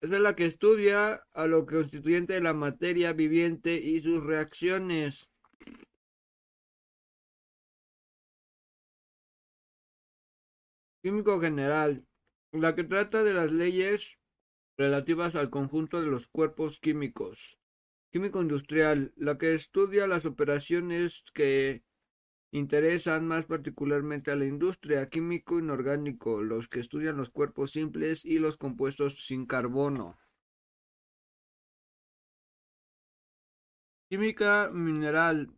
Es de la que estudia a lo constituyente de la materia viviente y sus reacciones. Químico general, la que trata de las leyes relativas al conjunto de los cuerpos químicos. Químico industrial, la que estudia las operaciones que interesan más particularmente a la industria. Químico inorgánico, los que estudian los cuerpos simples y los compuestos sin carbono. Química mineral,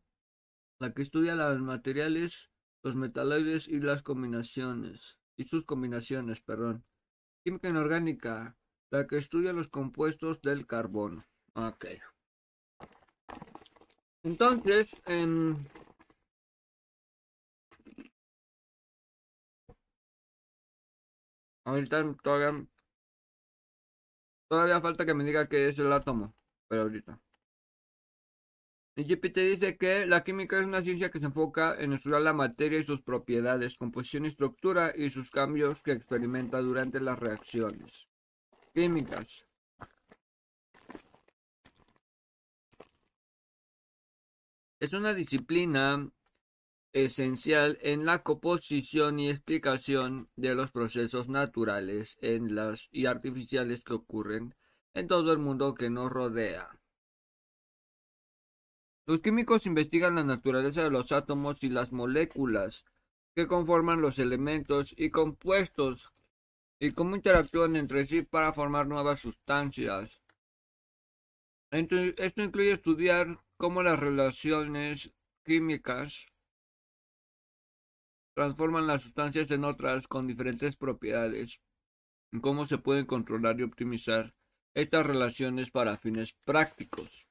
la que estudia los materiales, los metaloides y las combinaciones, y sus combinaciones, perdón. Química inorgánica, la que estudia los compuestos del carbono. Okay. Entonces, eh, ahorita todavía, todavía falta que me diga qué es el átomo, pero ahorita. GPT dice que la química es una ciencia que se enfoca en estudiar la materia y sus propiedades, composición y estructura y sus cambios que experimenta durante las reacciones químicas. Es una disciplina esencial en la composición y explicación de los procesos naturales y artificiales que ocurren en todo el mundo que nos rodea. Los químicos investigan la naturaleza de los átomos y las moléculas que conforman los elementos y compuestos y cómo interactúan entre sí para formar nuevas sustancias. Esto incluye estudiar cómo las relaciones químicas transforman las sustancias en otras con diferentes propiedades y cómo se pueden controlar y optimizar estas relaciones para fines prácticos.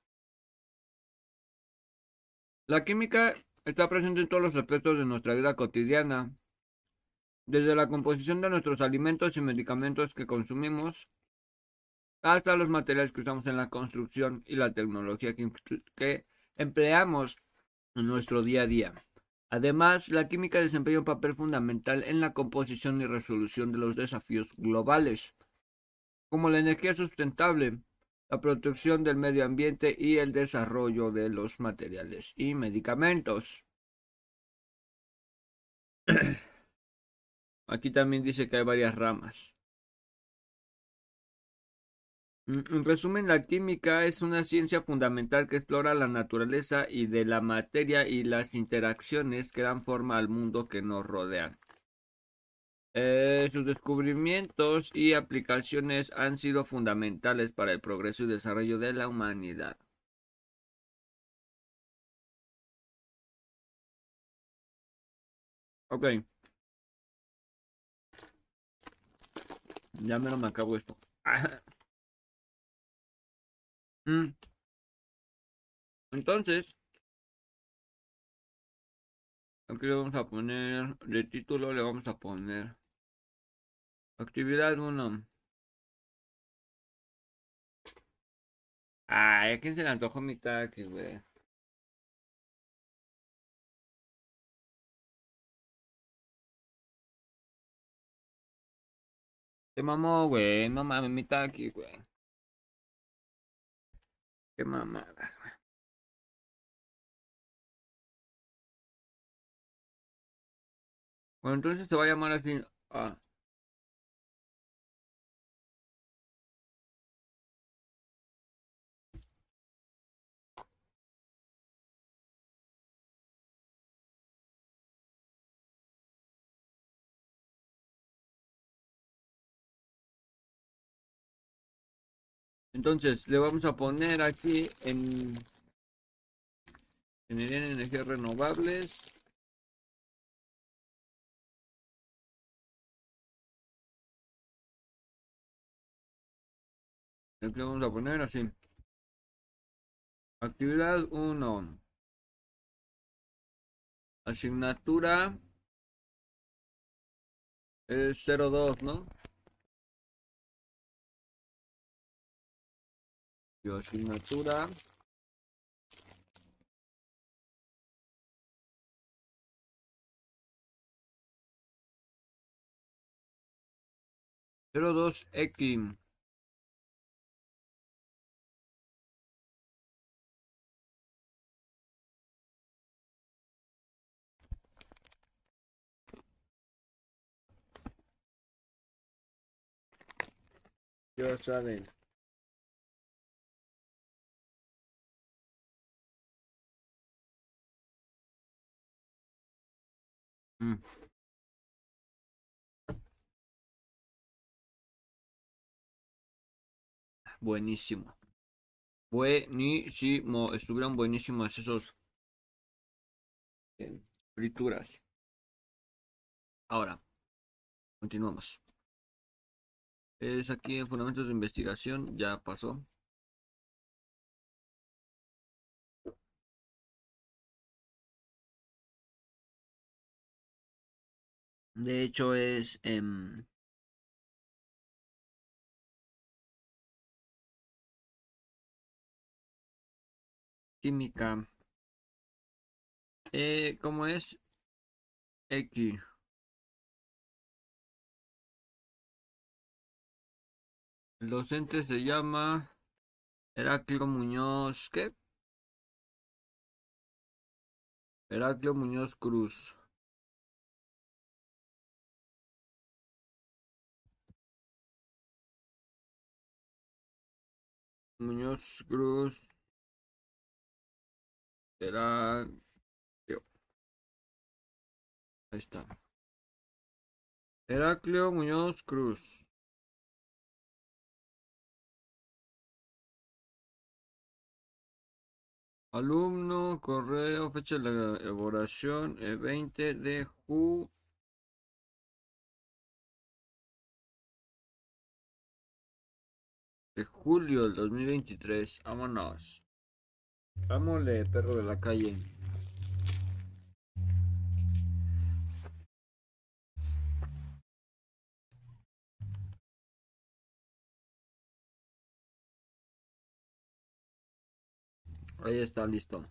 La química está presente en todos los aspectos de nuestra vida cotidiana, desde la composición de nuestros alimentos y medicamentos que consumimos hasta los materiales que usamos en la construcción y la tecnología que, empleamos en nuestro día a día. Además, la química desempeña un papel fundamental en la composición y resolución de los desafíos globales, como la energía sustentable, la protección del medio ambiente y el desarrollo de los materiales y medicamentos. Aquí también dice que hay varias ramas. En resumen, la química es una ciencia fundamental que explora la naturaleza y de la materia y las interacciones que dan forma al mundo que nos rodean. Eh, sus descubrimientos y aplicaciones han sido fundamentales para el progreso y desarrollo de la humanidad. Ok. Ya me lo me acabo esto. Mm. Entonces, aquí le vamos a poner, de título le vamos a poner actividad 1. Ay, ¿a quién se le antojó mi taxi, güey? Te mamó, güey. No mames, mi taxi, güey. Qué mamada, Bueno, entonces se va a llamar así. Ah. Entonces le vamos a poner aquí en generación energías renovables. Aquí le vamos a poner así. Actividad 1. Asignatura es 02, ¿no? Asignatura. cero dos X ya saben Mm. Buenísimo. Buenísimo. Estuvieron buenísimos esos eh, frituras. Ahora, continuamos. Es aquí en fundamentos de investigación. Ya pasó. De hecho es... Em, química. Eh, ¿Cómo es? X. El docente se llama Heráclito Muñoz. ¿Qué? Heraclio Muñoz Cruz. Muñoz Cruz. Heraclio. Ahí está. Heraclio Muñoz Cruz. Alumno, correo, fecha de la elaboración, el 20 de julio. Julio del 2023. Vámonos. Vámonos, perro de la calle. Ahí está, listo.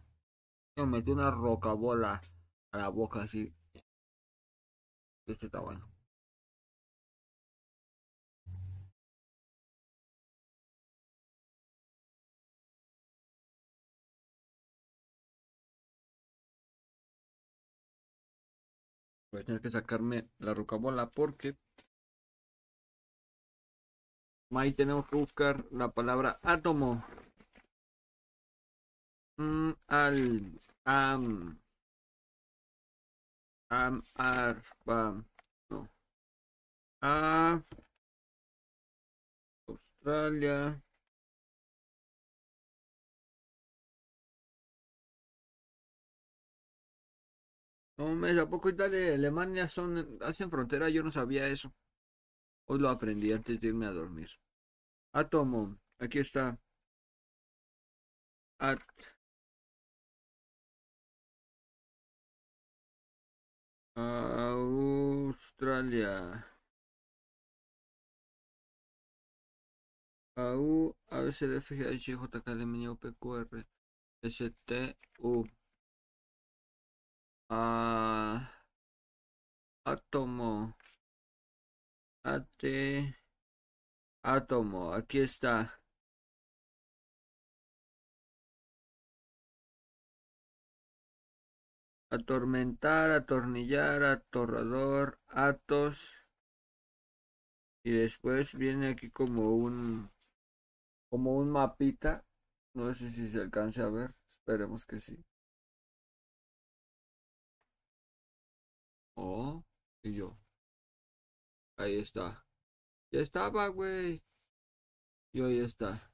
Me metí una rocabola a la boca así. Este está bueno. Voy a tener que sacarme la rocabola porque ahí tenemos que buscar la palabra átomo. Mm, al am am ar no a Australia No me ¿a poco Italia y Alemania son hacen frontera? Yo no sabía eso. Hoy lo aprendí antes de irme a dormir. Átomo, aquí está. At Australia. AU, ABCD, FGH, JK, LMN, PQR, ST, U. A. Átomo. AT. Átomo, aquí está. atormentar, atornillar, atorrador, atos. Y después viene aquí como un como un mapita. No sé si se alcance a ver. Esperemos que sí. Oh, y yo. Ahí está. Ya estaba, güey. Y ahí está.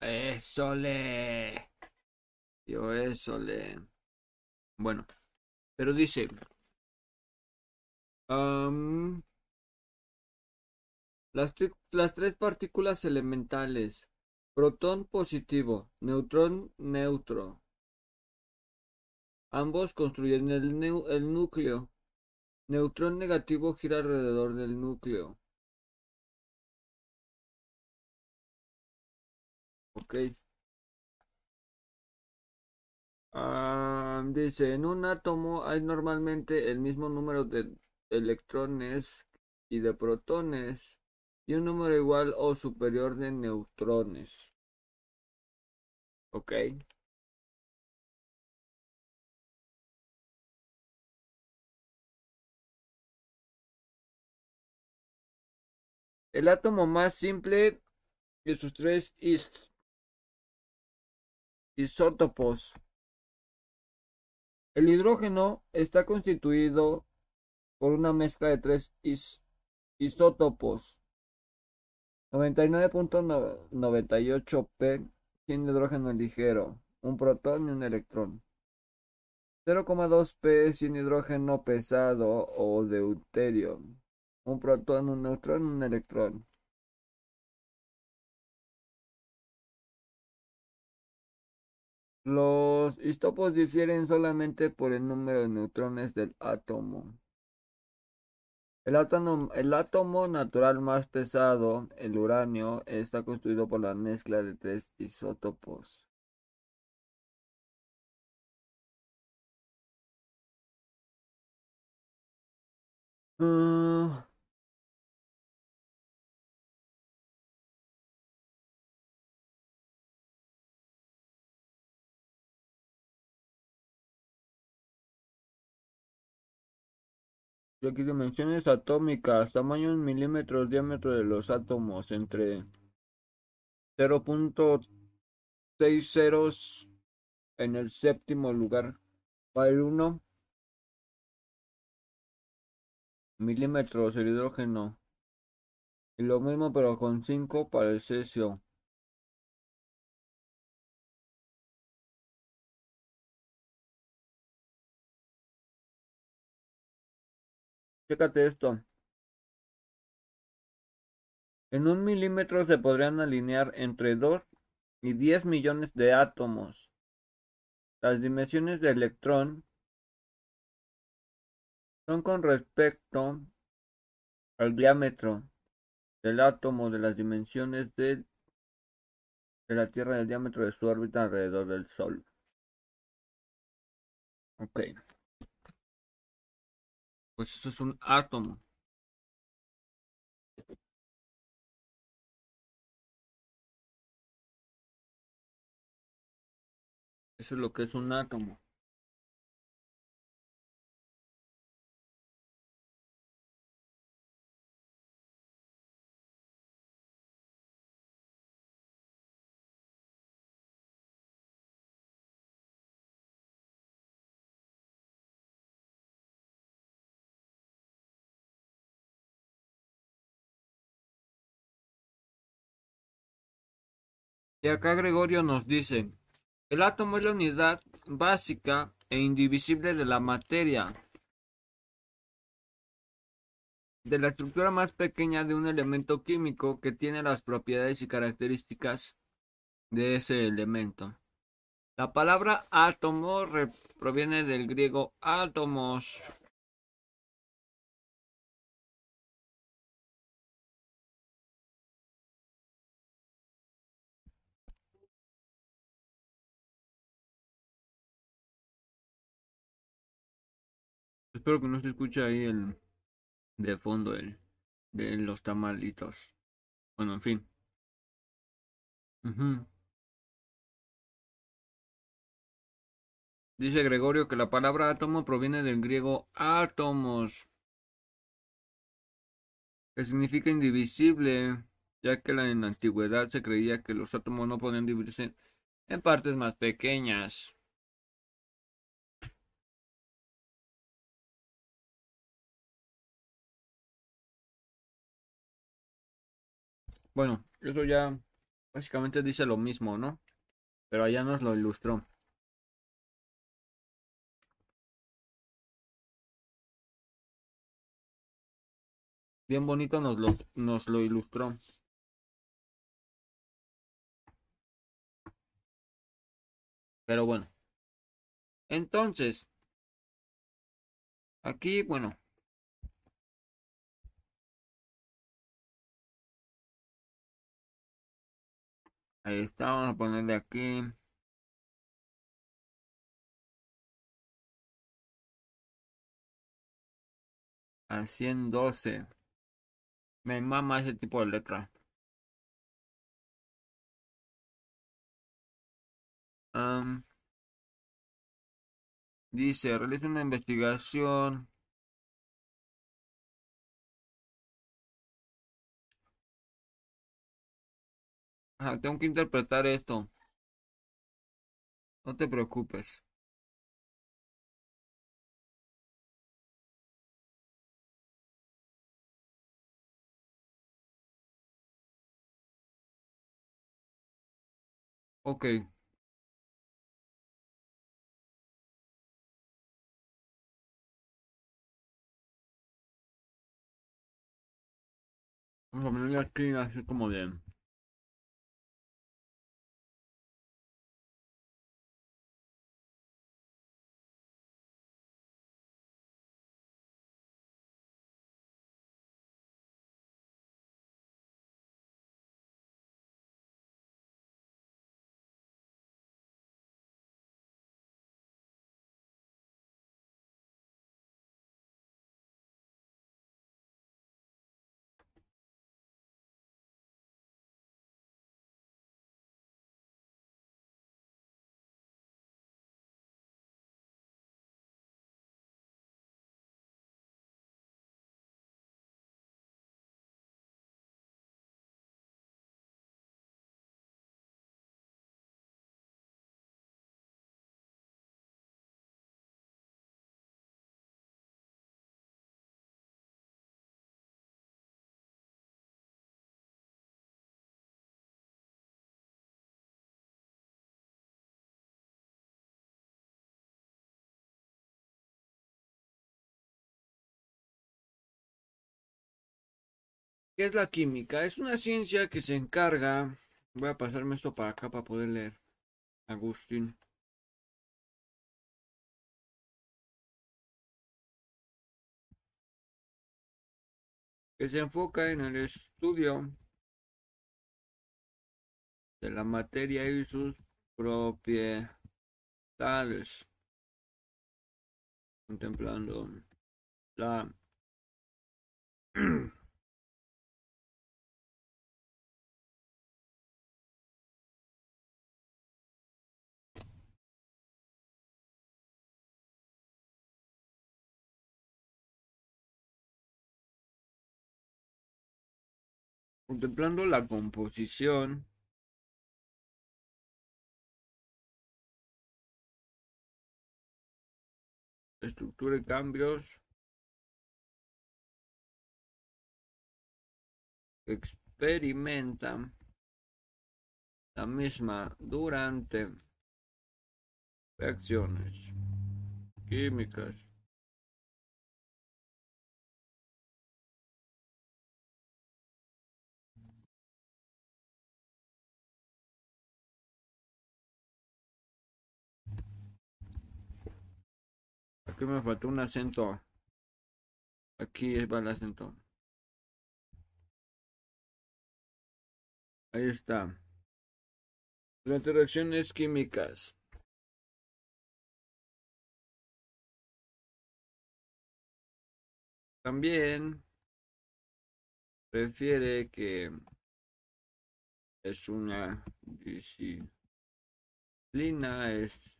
Eso le. Yo eso le. Bueno. Pero dice. Las, las tres partículas elementales. Protón positivo. Neutrón neutro. Ambos construyen el, el núcleo. Neutrón negativo gira alrededor del núcleo. Ok. Ah, dice, en un átomo hay normalmente el mismo número de electrones y de protones y un número igual o superior de neutrones. Ok. El átomo más simple de sus tres Isótopos. El hidrógeno está constituido por una mezcla de tres isótopos. 99.98p tiene hidrógeno ligero, un protón y un electrón. 0,2p sin hidrógeno pesado o deuterio, un protón, un neutrón y un electrón. Los isótopos difieren solamente por el número de neutrones del átomo. El átomo, natural más pesado, el uranio, está constituido por la mezcla de tres isótopos. Ah, Y aquí dimensiones atómicas, tamaño en milímetros, diámetro de los átomos, entre 0.6 ceros en el séptimo lugar. Para el 1 milímetros el hidrógeno. Y lo mismo pero con 5 para el cesio. Chécate esto. En un milímetro se podrían alinear entre 2 y 10 millones de átomos. Las dimensiones de electrón son con respecto al diámetro del átomo de las dimensiones de, de la Tierra del diámetro de su órbita alrededor del Sol. Ok. Pues eso es un átomo. Eso es lo que es un átomo. Y acá Gregorio nos dice, el átomo es la unidad básica e indivisible de la materia, de la estructura más pequeña de un elemento químico que tiene las propiedades y características de ese elemento. La palabra átomo proviene del griego átomos, Espero que no se escuche ahí el de fondo el de los tamalitos. Bueno, en fin. Dice Gregorio que la palabra átomo proviene del griego átomos, que significa indivisible, ya que en la antigüedad se creía que los átomos no podían dividirse en partes más pequeñas. Bueno, eso ya básicamente dice lo mismo, ¿no? Pero allá nos lo ilustró. Bien bonito nos lo, nos lo ilustró. Pero bueno. Entonces, aquí, bueno, Ahí está, vamos a ponerle aquí. A 112. Me mama ese tipo de letra. dice, realiza una investigación tengo que interpretar esto. No te preocupes. Ok. Vamos a ponerle aquí así como bien. ¿Qué es la química? Es una ciencia que se encarga. Voy a pasarme esto para acá para poder leer. Agustín. Que se enfoca en el estudio de la materia y sus propiedades. Contemplando la contemplando la composición estructura y cambios experimenta la misma durante reacciones químicas Aquí me faltó un acento. Aquí va el acento. Ahí está. Las reacciones químicas. También prefiere que es una disciplina, es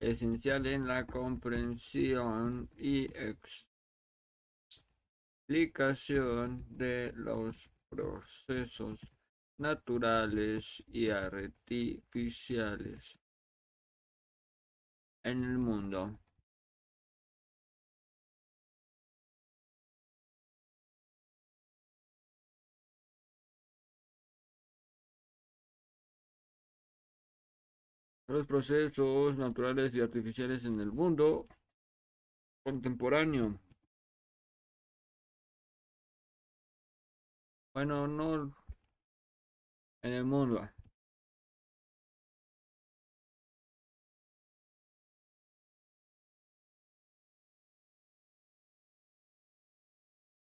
esencial en la comprensión y explicación de los procesos naturales y artificiales en el mundo. Los procesos naturales y artificiales en el mundo contemporáneo. Bueno, no en el mundo.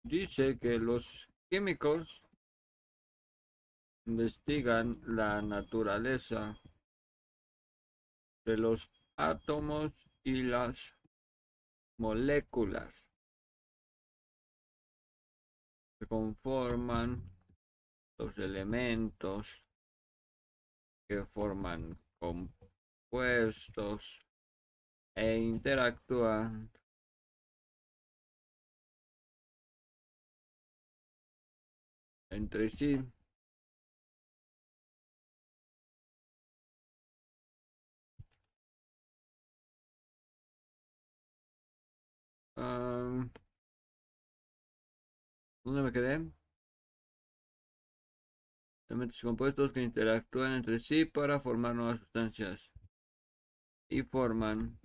Dice que los químicos investigan la naturaleza de los átomos y las moléculas que conforman los elementos que forman compuestos e interactúan entre sí ¿Dónde me quedé? Elementos compuestos que interactúan entre sí para formar nuevas sustancias y forman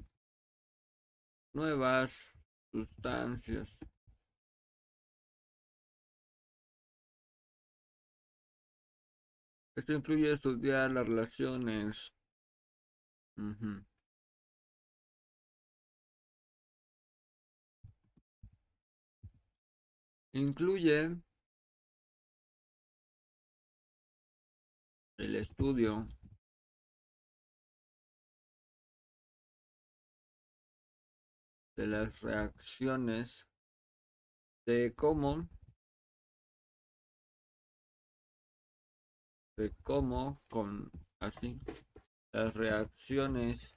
nuevas sustancias. Esto incluye estudiar las relaciones. Incluye el estudio de las reacciones de cómo de cómo con así las reacciones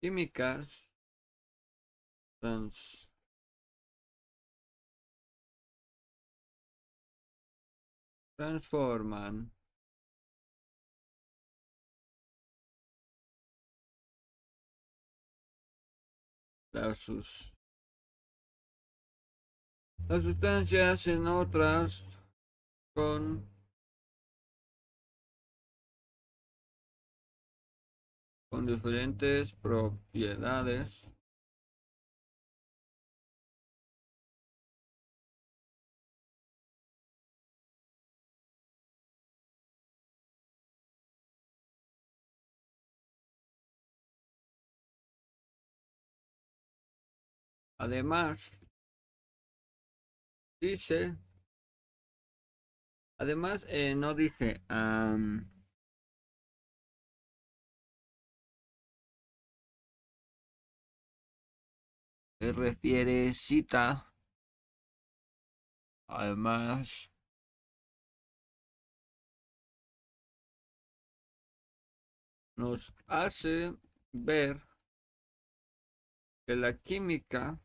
químicas trans transforman. Las, las sustancias en otras con con diferentes propiedades Además, dice, además eh, no dice, se refiere cita, además, nos hace ver que la química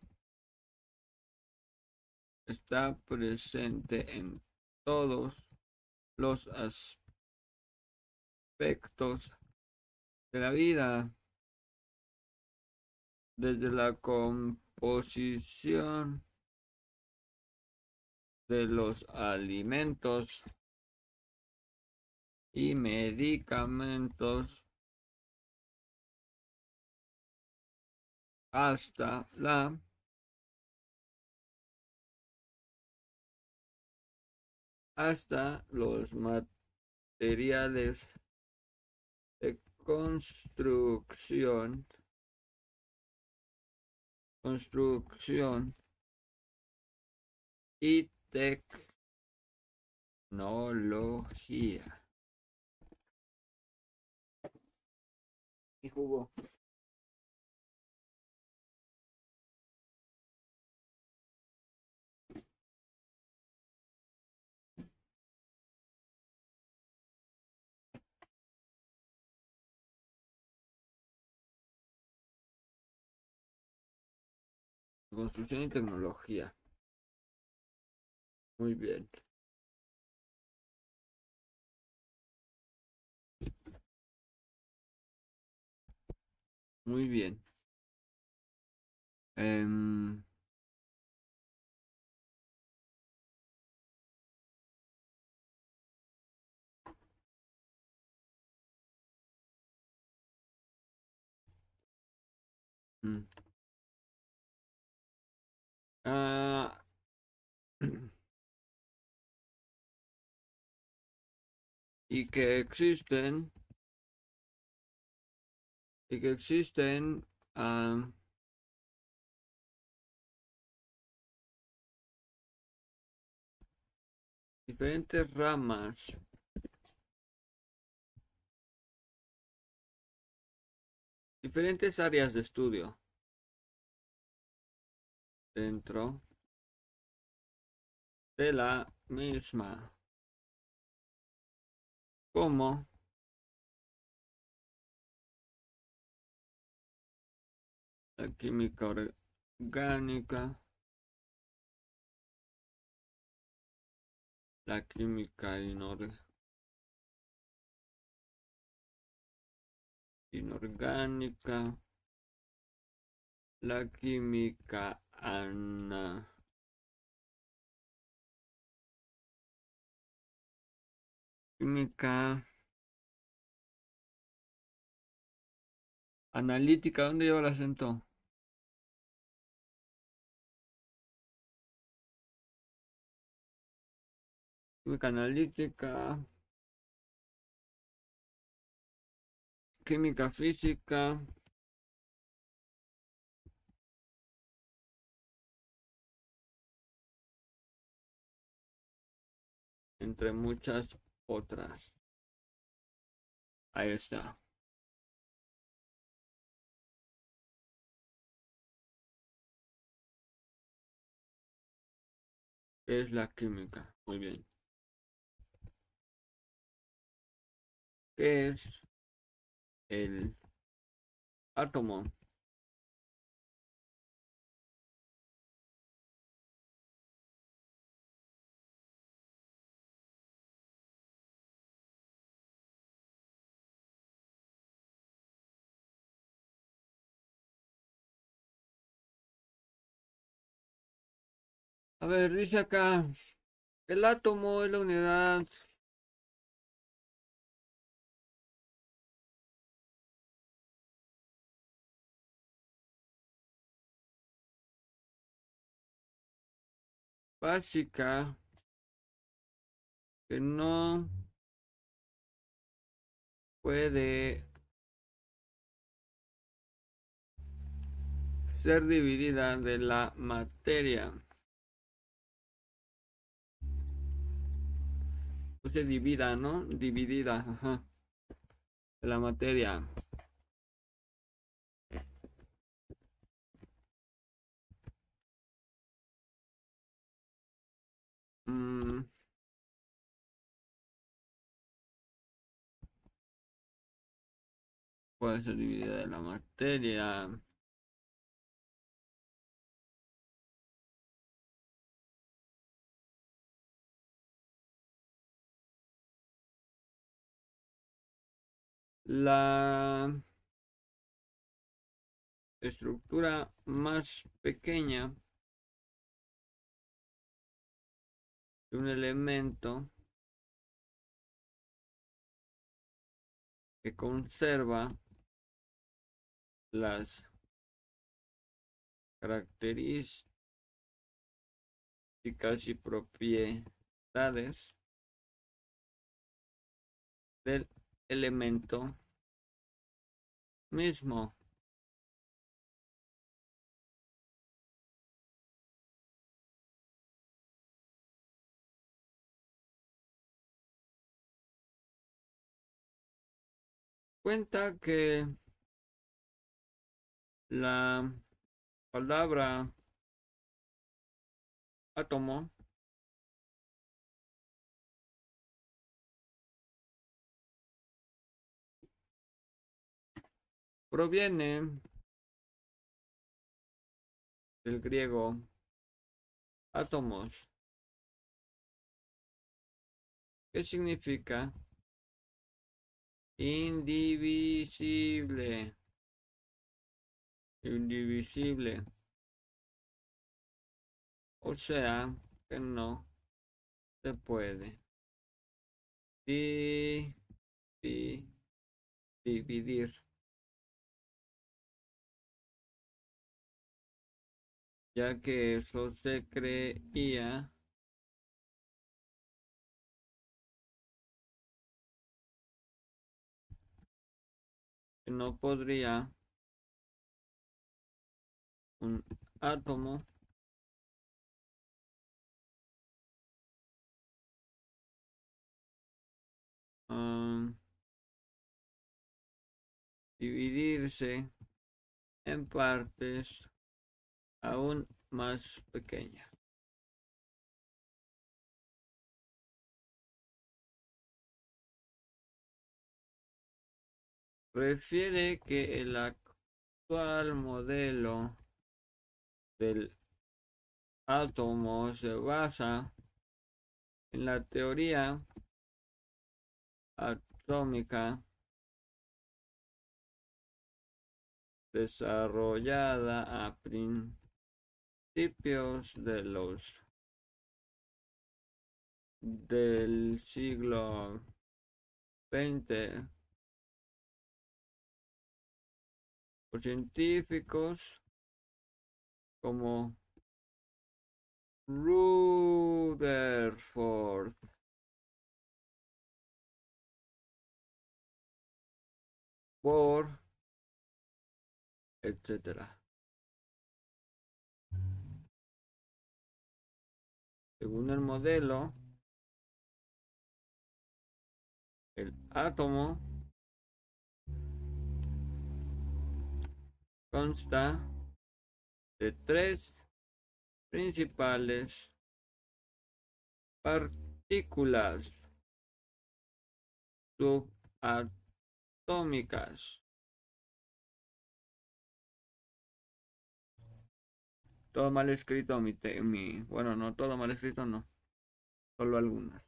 está presente en todos los aspectos de la vida, desde la composición de los alimentos y medicamentos hasta la hasta los materiales de construcción. Construcción y tecnología. Y jugó Construcción y tecnología. Muy bien. Muy bien. Um, Ah, y que existen. Y que existen ah, diferentes ramas. Diferentes áreas de estudio dentro de la misma. Como la química orgánica, la química inorgánica, la química Química. Analítica, ¿dónde lleva el acento? Química analítica. Química física. Entre muchas otras. Ahí está. es la química? Muy bien. ¿Qué es el átomo? A ver, dice acá, el átomo es la unidad básica que no puede ser dividida de la materia. Se divida, ¿no? Dividida, ajá. La materia. Mm. Puede ser dividida de la materia. La estructura más pequeña de un elemento que conserva las características y propiedades del elemento mismo. Cuenta que la palabra átomo proviene del griego átomos, ¿Qué significa indivisible, indivisible, o sea que no se puede dividir. Ya que eso se creía que no podría un átomo um, dividirse en partes aún más pequeña. Refiere que el actual modelo del átomo se basa en la teoría atómica desarrollada a principios principios de los del siglo XX por científicos como Rutherford. Por etcétera Según el modelo, el átomo consta de tres principales partículas subatómicas Todo mal escrito mi, mi... Bueno, no todo mal escrito, no. Solo algunas.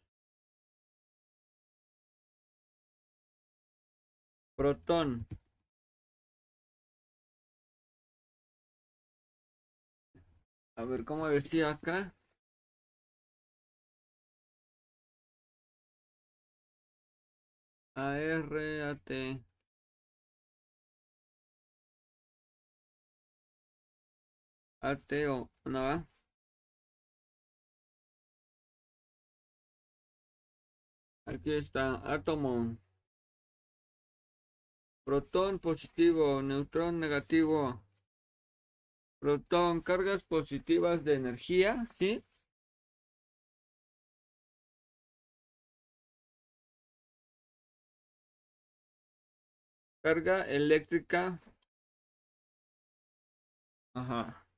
Protón. A ver, ¿cómo decía acá? A R A T Ateo, ¿no va? Aquí está, átomo. Protón positivo, neutrón negativo. Protón, cargas positivas de energía, ¿sí? Carga eléctrica. Ajá.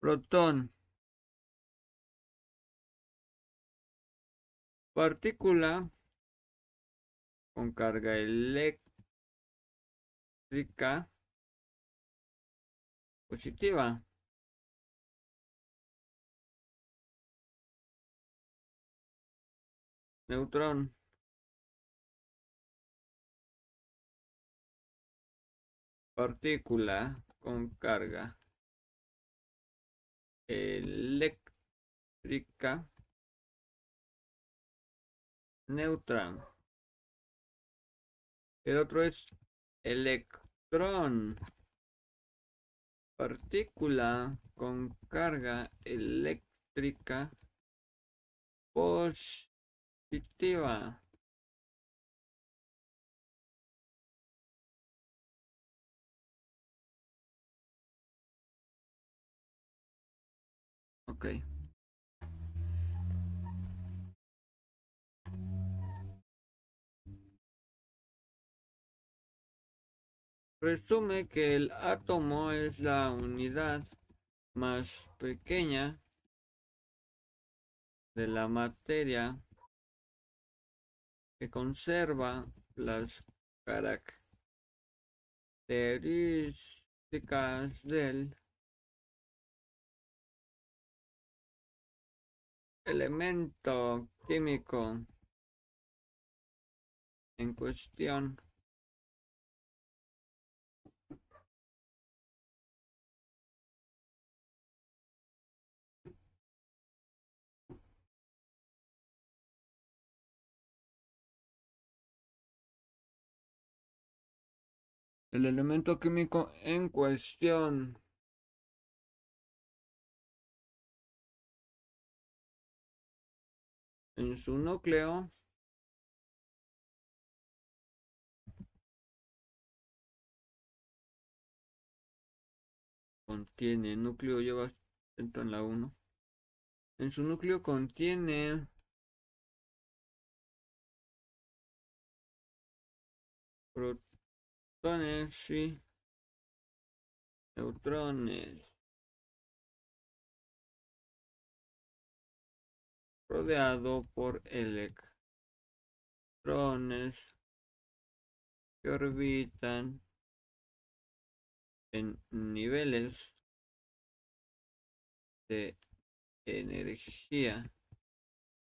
Protón. Partícula con carga eléctrica positiva. Neutrón. Partícula con carga eléctrica neutrón. El otro es electrón. Partícula con carga eléctrica positiva. Ok. Resume que el átomo es la unidad más pequeña de la materia que conserva las características del elemento químico en cuestión. El elemento químico en cuestión. En su núcleo contiene, núcleo lleva en la 1. En su núcleo contiene protones y neutrones. Rodeado por electrones que orbitan en niveles de energía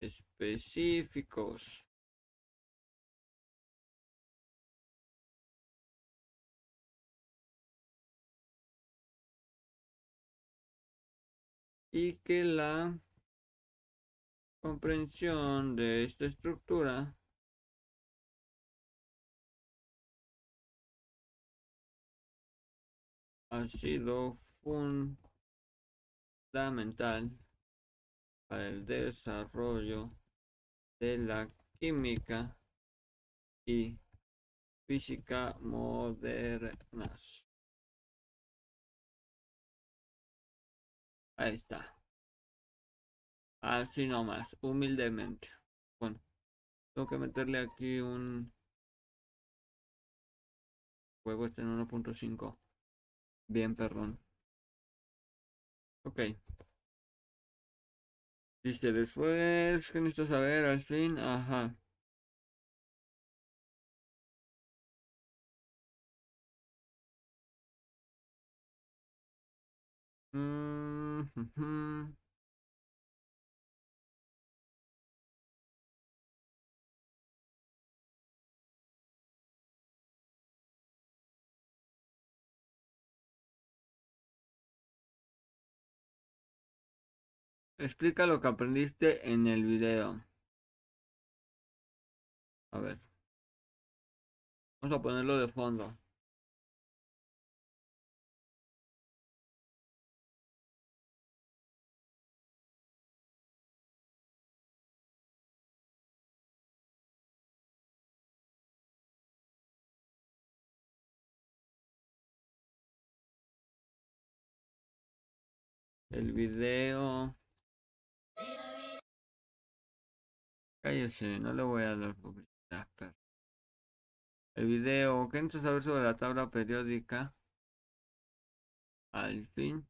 específicos. Y que la comprensión de esta estructura ha sido fundamental para el desarrollo de la química y física modernas. Ahí está. Así nomás, humildemente. Bueno, tengo que meterle aquí un juego este en 1.5. Bien, perrón. Ok. Dice después, ¿qué necesito saber? Al fin, ajá. Mm, Explica lo que aprendiste en el video. A ver. Vamos a ponerlo de fondo. el video. Cállese, no le voy a dar publicidad. Pero... El video, ¿qué necesito saber sobre la tabla periódica? Al fin.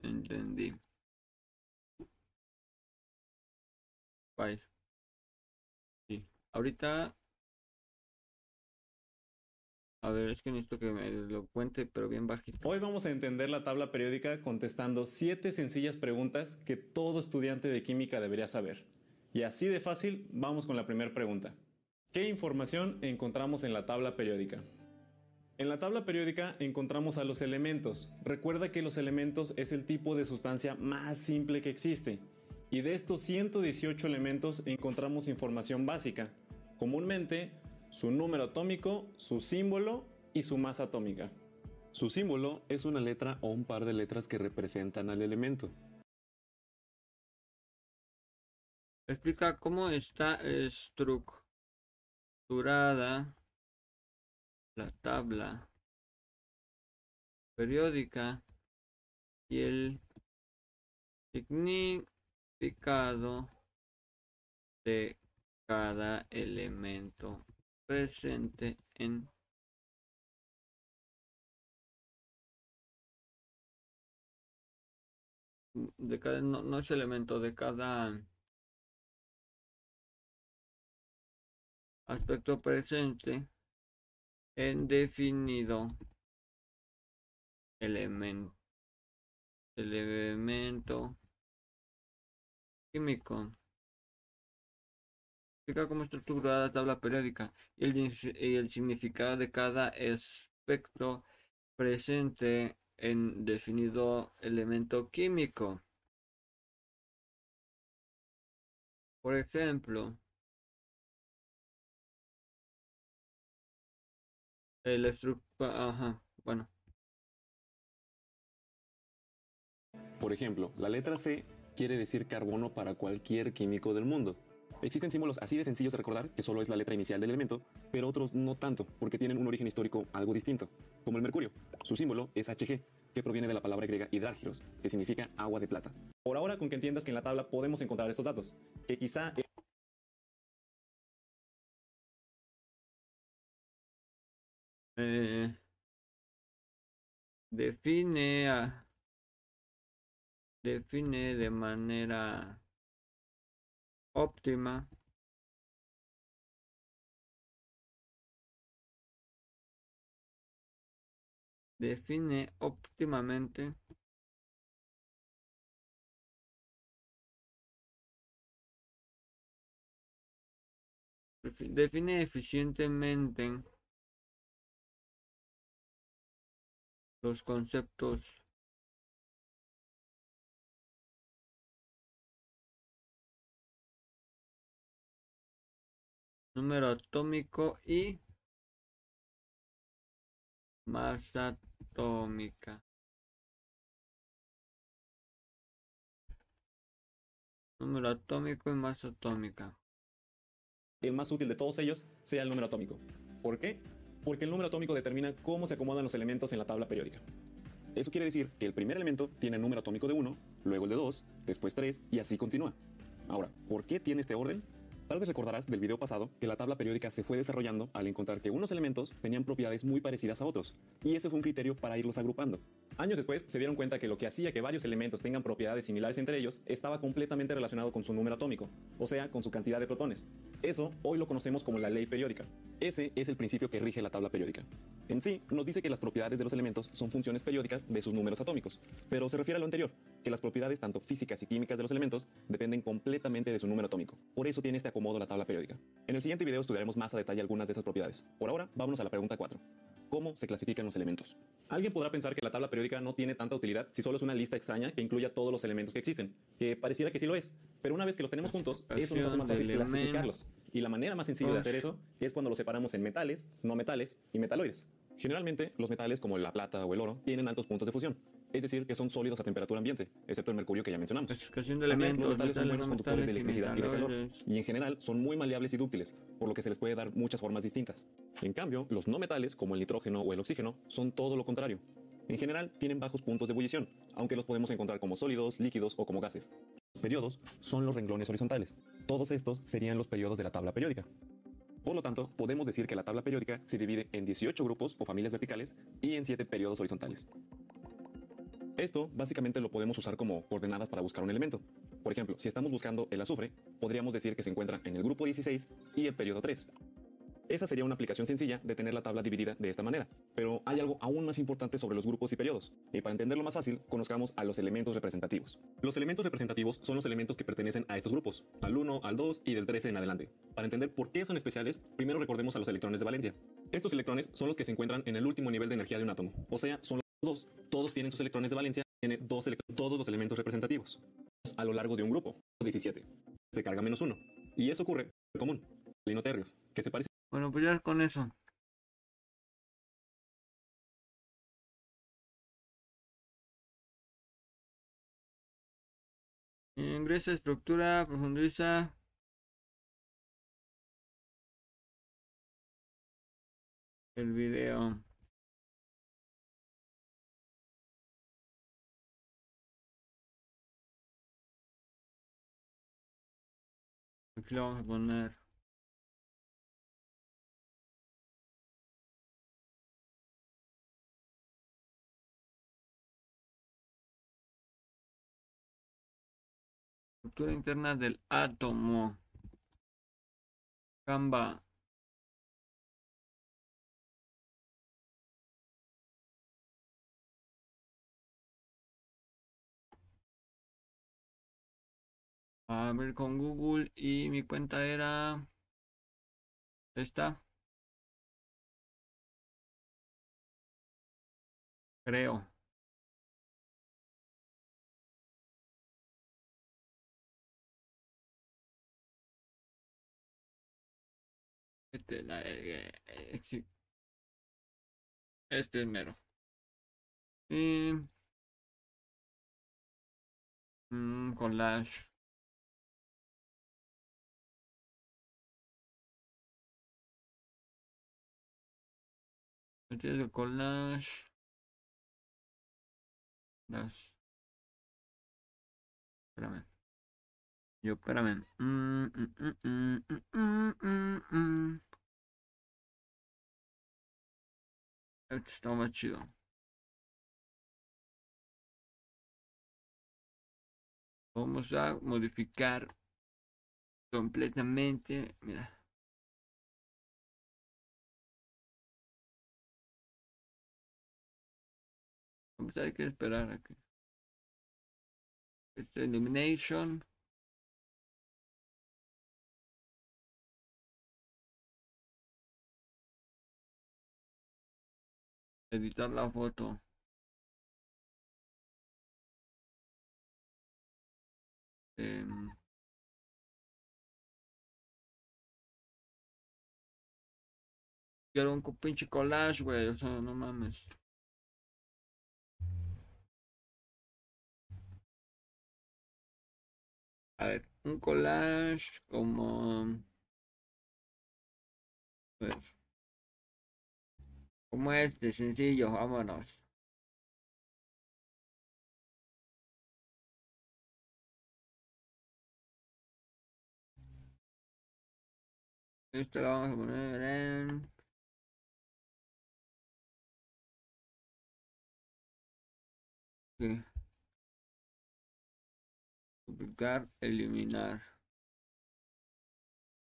Entendí. Bye. Sí. Ahorita. A ver, es que necesito que me lo cuente, pero bien bajito. Hoy vamos a entender la tabla periódica contestando siete sencillas preguntas que todo estudiante de química debería saber. Y así de fácil, vamos con la primera pregunta. ¿Qué información encontramos en la tabla periódica? En la tabla periódica encontramos a los elementos. Recuerda que los elementos es el tipo de sustancia más simple que existe. Y de estos 118 elementos encontramos información básica. Comúnmente, su número atómico, su símbolo y su masa atómica. Su símbolo es una letra o un par de letras que representan al elemento. Explica cómo está estructurada la tabla periódica y el significado de cada elemento presente en cada no, no es elemento de cada aspecto presente en definido elemento elemento químico explica cómo estructura la tabla periódica y el, y el significado de cada aspecto presente en definido elemento químico. Por ejemplo, el estructura, ajá, bueno. Por ejemplo, la letra C quiere decir carbono para cualquier químico del mundo. Existen símbolos así de sencillos de recordar que solo es la letra inicial del elemento, pero otros no tanto, porque tienen un origen histórico algo distinto, como el mercurio. Su símbolo es Hg, que proviene de la palabra griega hidrárgiros, que significa agua de plata. Por ahora, con que entiendas que en la tabla podemos encontrar estos datos, que quizá... Eh, define define de manera óptima define óptimamente define eficientemente los conceptos número atómico y masa atómica. Número atómico y masa atómica. El más útil de todos ellos sea el número atómico. ¿Por qué? Porque el número atómico determina cómo se acomodan los elementos en la tabla periódica. Eso quiere decir que el primer elemento tiene número atómico de 1, luego el de 2, después 3 y así continúa. Ahora, ¿por qué tiene este orden? Tal vez recordarás del video pasado que la tabla periódica se fue desarrollando al encontrar que unos elementos tenían propiedades muy parecidas a otros, y ese fue un criterio para irlos agrupando. Años después se dieron cuenta que lo que hacía que varios elementos tengan propiedades similares entre ellos estaba completamente relacionado con su número atómico, o sea, con su cantidad de protones. Eso hoy lo conocemos como la ley periódica. Ese es el principio que rige la tabla periódica. En sí, nos dice que las propiedades de los elementos son funciones periódicas de sus números atómicos, pero se refiere a lo anterior, que las propiedades tanto físicas y químicas de los elementos dependen completamente de su número atómico. Por eso tiene este acomodo la tabla periódica. En el siguiente video estudiaremos más a detalle algunas de esas propiedades. Por ahora, vámonos a la pregunta 4. ¿Cómo se clasifican los elementos? Alguien podrá pensar que la tabla periódica no tiene tanta utilidad si solo es una lista extraña que incluya todos los elementos que existen, que pareciera que sí lo es, pero una vez que los tenemos juntos, eso nos hace más fácil clasificarlos. Y la manera más sencilla de hacer eso es cuando los separamos en metales, no metales y metaloides. Generalmente, los metales como la plata o el oro tienen altos puntos de fusión, es decir, que son sólidos a temperatura ambiente, excepto el mercurio que ya mencionamos. Clasificación de elementos, los metales son buenos conductores de electricidad y de calor, y en general son muy maleables y dúctiles, por lo que se les puede dar muchas formas distintas. En cambio, los no metales, como el nitrógeno o el oxígeno, son todo lo contrario. En general, tienen bajos puntos de ebullición, aunque los podemos encontrar como sólidos, líquidos o como gases. Periodos son los renglones horizontales. Todos estos serían los periodos de la tabla periódica. Por lo tanto, podemos decir que la tabla periódica se divide en 18 grupos o familias verticales y en 7 periodos horizontales. Esto básicamente lo podemos usar como coordenadas para buscar un elemento. Por ejemplo, si estamos buscando el azufre, podríamos decir que se encuentra en el grupo 16 y el periodo 3. Esa sería una aplicación sencilla de tener la tabla dividida de esta manera. Pero hay algo aún más importante sobre los grupos y periodos. Y para entenderlo más fácil, conozcamos a los elementos representativos. Los elementos representativos son los elementos que pertenecen a estos grupos, al 1, al 2 y del 13 en adelante. Para entender por qué son especiales, primero recordemos a los electrones de valencia. Estos electrones son los que se encuentran en el último nivel de energía de un átomo, o sea, son los dos. Todos tienen sus electrones de valencia, tiene dos todos los elementos representativos. A lo largo de un grupo, 17. Se carga menos 1. Y eso ocurre en común, linoterrios, que se parece bueno, pues ya con eso. Ingresa, estructura, profundiza. El video. Aquí lo vamos a poner. estructura interna del átomo. Gamba. A ver con Google y mi cuenta era esta. Creo. Este, la, eh, este es mero. Y, mm, collage. Este es el collage. Las. Espérame. Yo, espérame. Mm, mm, mm, Esto está más chido. Vamos a modificar completamente. Mira. Vamos a que esperar aquí. Este elimination. editar la foto eh, quiero un pinche collage güey o sea no mames a ver un collage como pues como este, sencillo, vámonos. Esto lo vamos a poner en... Publicar, eliminar.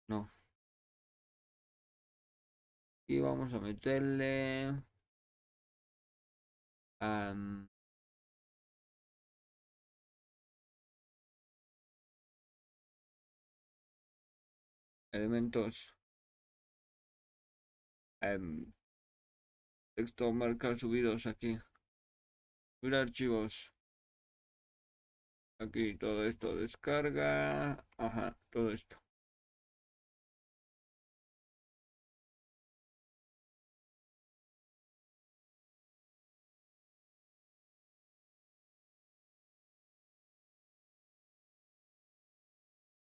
No. Y vamos a meterle elementos. Texto marca subidos aquí. Subir archivos aquí todo esto descarga ajá todo esto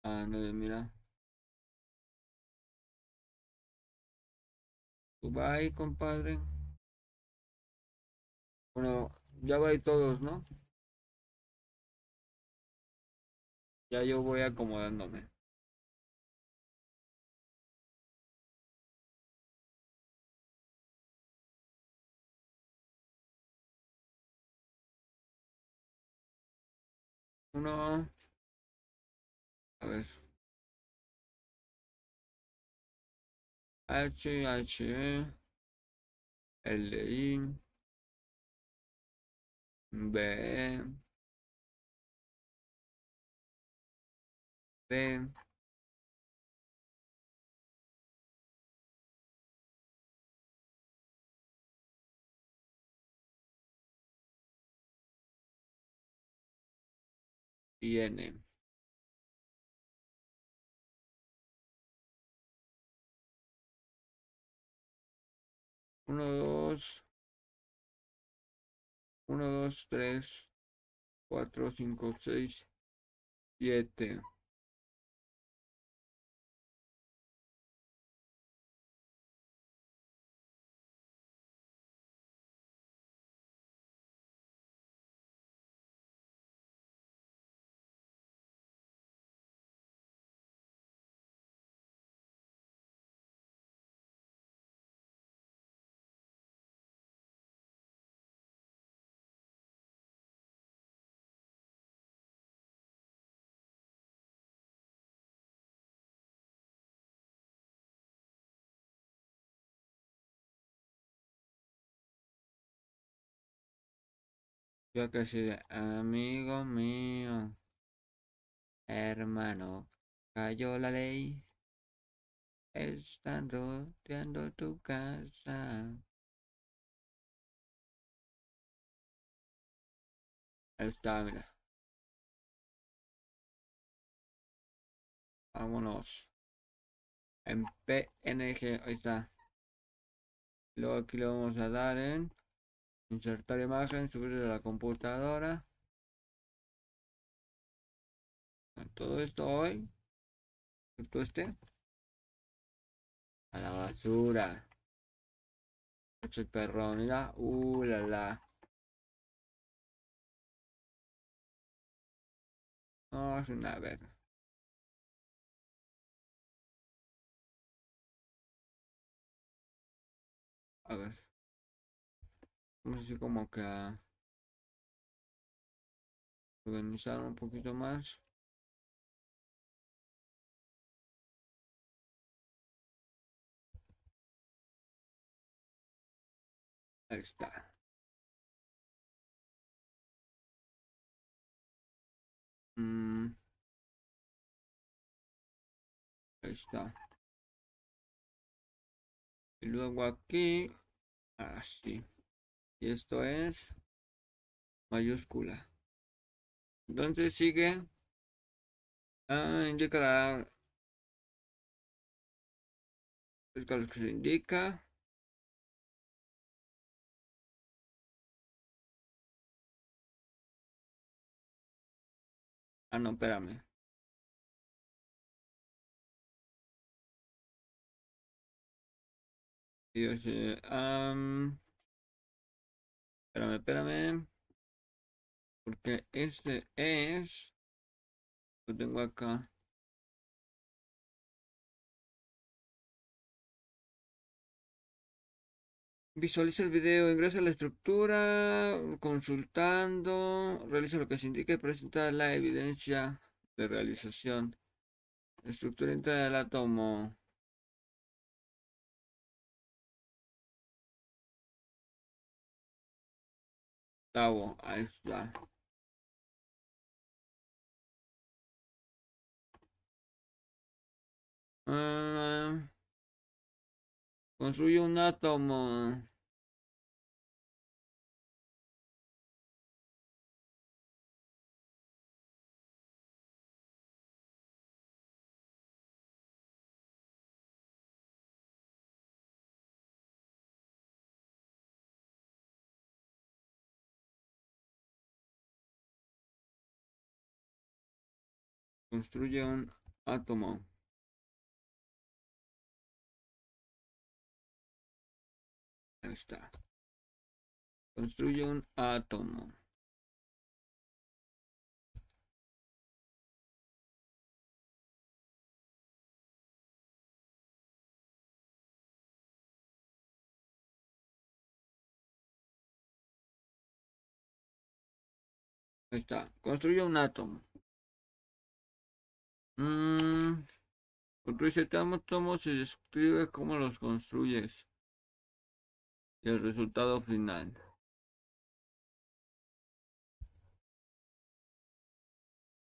Ah, no, mira. Dubai, compadre. Bueno, ya va ahí todos, ¿no? Ya yo voy acomodándome. Uno. A ver. H, H, L, I, B, D, y N. Uno, dos. Uno, dos, tres, cuatro, cinco, seis, siete. Yo casi de amigo mío, hermano, cayó la ley. Están rodeando tu casa. Está, mira. Vámonos. En PNG, ahí está. Luego aquí le vamos a dar en insertar imagen, subir a la computadora. Todo esto hoy, todo este, a la basura. el perrón, mira, uh, la la. No, es una verga. A ver. Vamos así como que organizar un poquito más. Está. Mm. Está. Y luego aquí, así. Y esto es mayúscula. Entonces sigue. Ah, indicará. Es lo que se indica. Ah, no, espérame. Dios, um, espérame, espérame. Porque este es. Lo tengo acá. Visualiza el video, ingresa a la estructura, consultando, realiza lo que se indica y presenta la evidencia de realización. Estructura interna del átomo. Ahí está. Ah, construye un átomo. Construye un átomo. Ahí está. Construye un átomo. Está. Construye un átomo. Mm, construye átomos y describe cómo los construyes. Y el resultado final.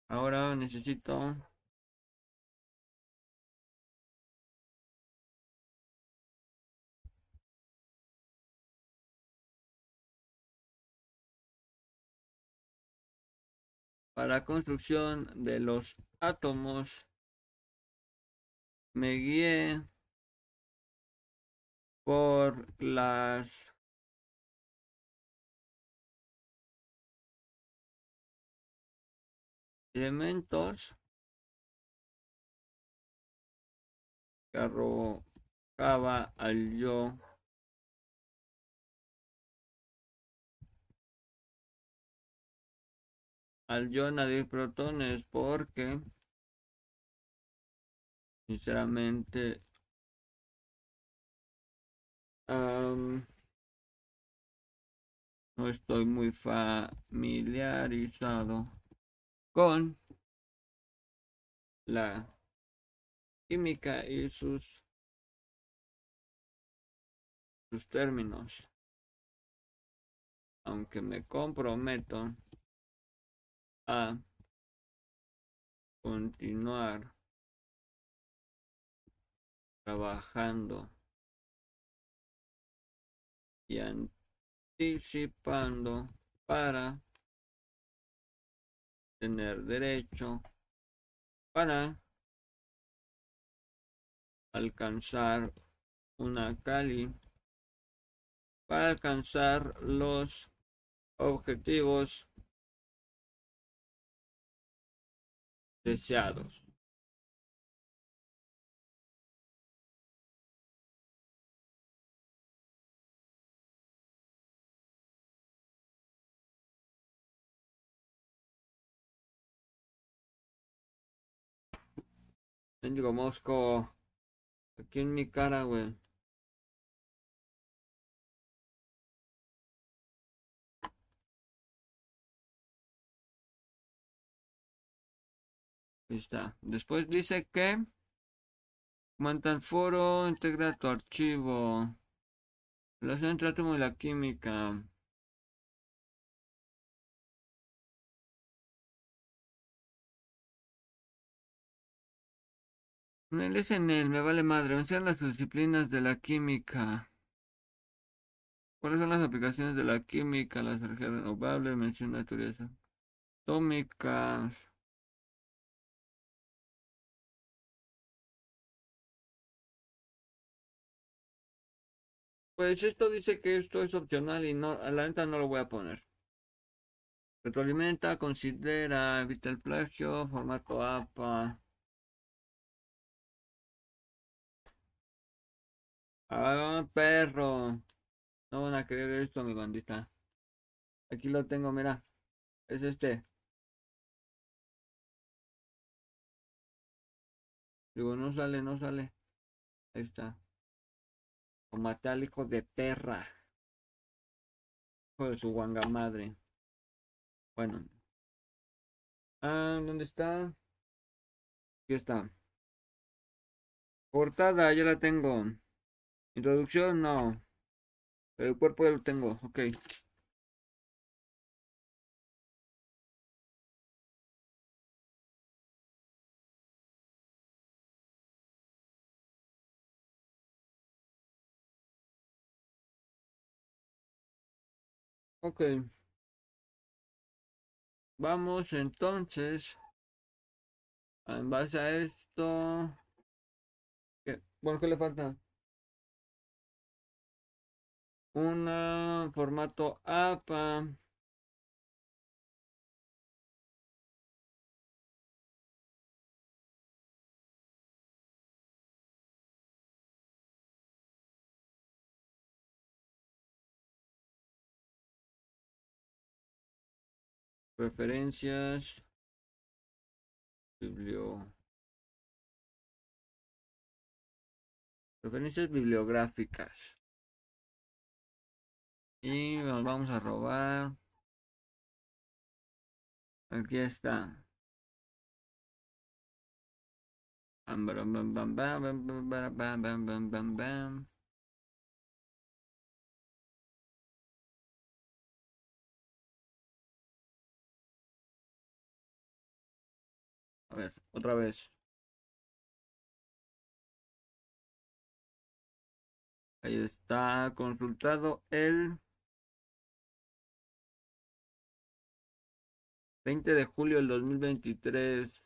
Ahora necesito para construcción de los átomos. Me guié por las elementos que arrojaba al yo al yo añadir protones porque sinceramente no estoy muy familiarizado con la química y sus sus términos. Aunque me comprometo a continuar trabajando y anticipando para tener derecho para alcanzar una cali para alcanzar los objetivos deseados. Mendigo mosco. Aquí en mi cara, güey. Está. Después dice que manta el foro, integra tu archivo. Relación entre átomo y la química. En el me vale madre. Mencionan las disciplinas de la química. ¿Cuáles son las aplicaciones de la química? Las energías renovables, menciona teorías atómicas. Pues esto dice que esto es opcional y no, a la neta no lo voy a poner. Retroalimenta, considera, evita el plagio, formato APA. Ah, perro. No van a creer esto, mi bandita. Aquí lo tengo, mira. Es este. Digo, no sale, no sale. Ahí está. O hijo de perra. Hijo de su guanga madre. Bueno. Ah, ¿dónde está? Aquí está. Portada, ya la tengo. Introducción, no. Pero el cuerpo ya lo tengo, ok. Ok. Vamos entonces. En base a esto. ¿qué? Bueno, ¿qué le falta? Un formato APA. Referencias. Biblio. Referencias bibliográficas. Y nos vamos a robar. Aquí está. Bam, bam, bam, bam, bam, bam, bam, bam, bam, bam, bam, A ver, otra vez. Ahí está consultado el 20 de julio del 2023.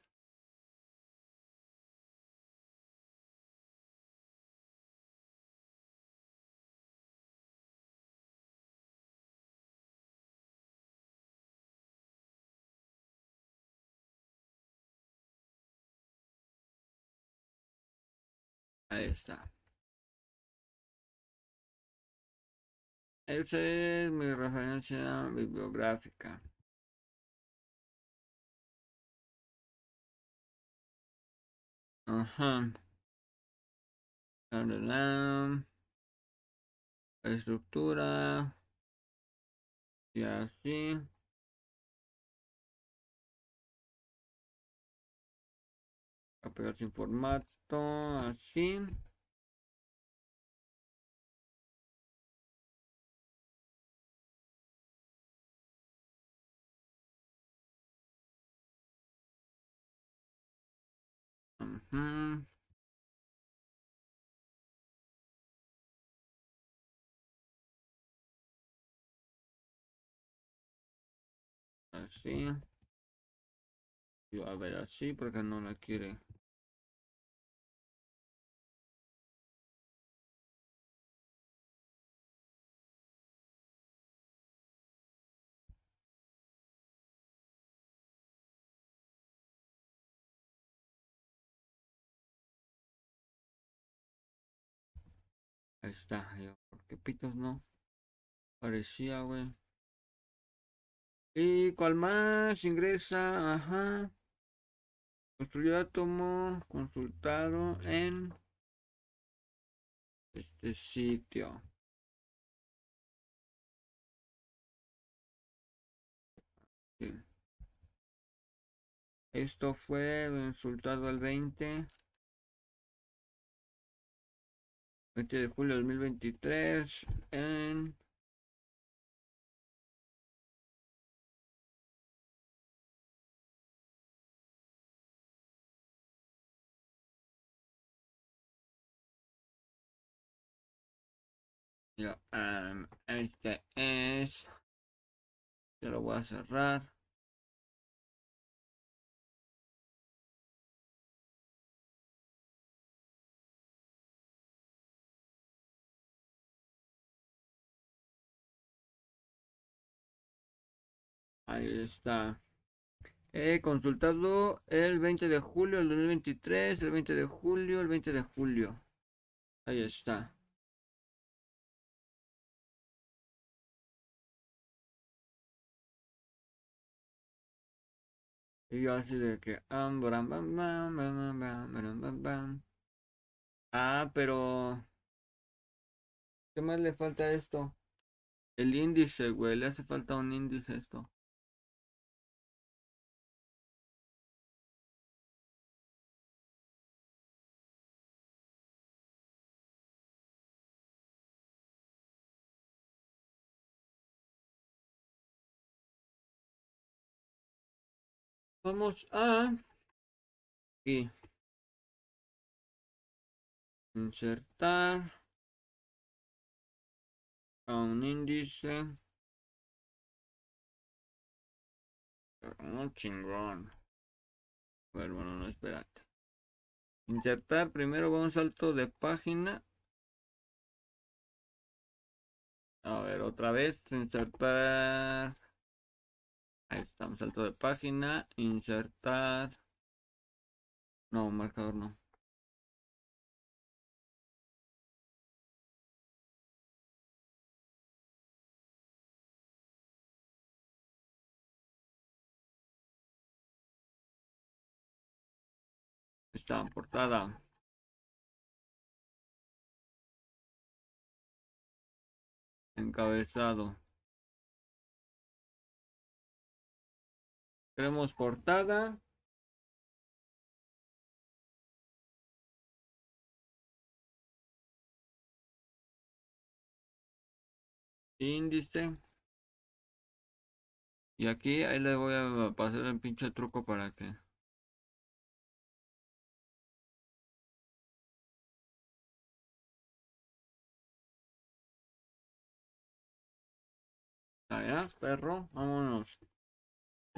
esta Esta es mi referencia bibliográfica. Ajá. La estructura. Y así. Apegar sin formato. Así. Ujú. Así. Yo a ver así porque no la quiere. Ahí está, yo, porque pitos no. Parecía, güey. ¿Y cuál más? Ingresa, ajá. Construyó átomo consultado en este sitio. Esto fue consultado el 20. 20 de julio de 2023 en Ya, um, este es. Yo lo voy a cerrar. Ahí está. He consultado el 20 de julio del 2023, el 20 de julio, el 20 de julio. Ahí está. Y yo así de que... Ah, pero... ¿Qué más le falta esto? El índice, güey. Le hace falta un índice esto. Vamos a... Aquí. Insertar. A un índice. No chingón. Bueno, no, espérate. Insertar, primero va un salto de página. A ver, otra vez, insertar. Ahí estamos, salto de página, insertar. No, marcador no. Está portada. Encabezado. Tenemos portada. Índice. Y aquí ahí le voy a pasar el pinche truco para que Allá, perro, vámonos.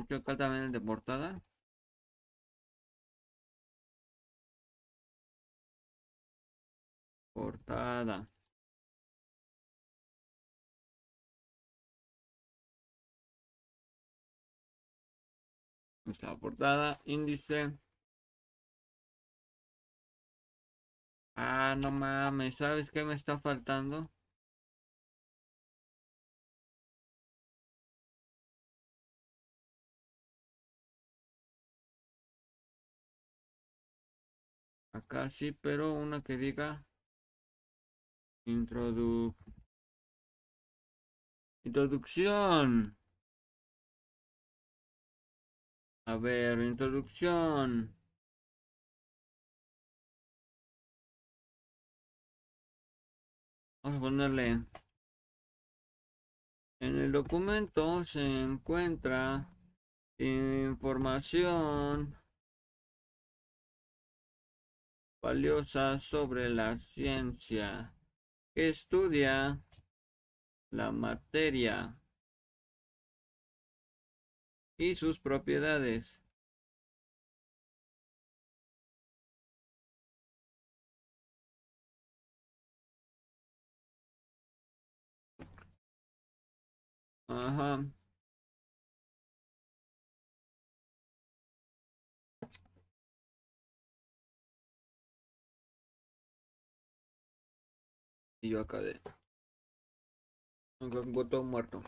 Acá también el de portada. Portada. Esta portada, índice. Ah, no mames, ¿sabes qué me está faltando? Sí, pero una que diga introdu introducción. A ver, introducción. Vamos a ponerle. En el documento se encuentra información valiosa sobre la ciencia que estudia la materia y sus propiedades. Ajá. Y yo acá de... Un botón muerto.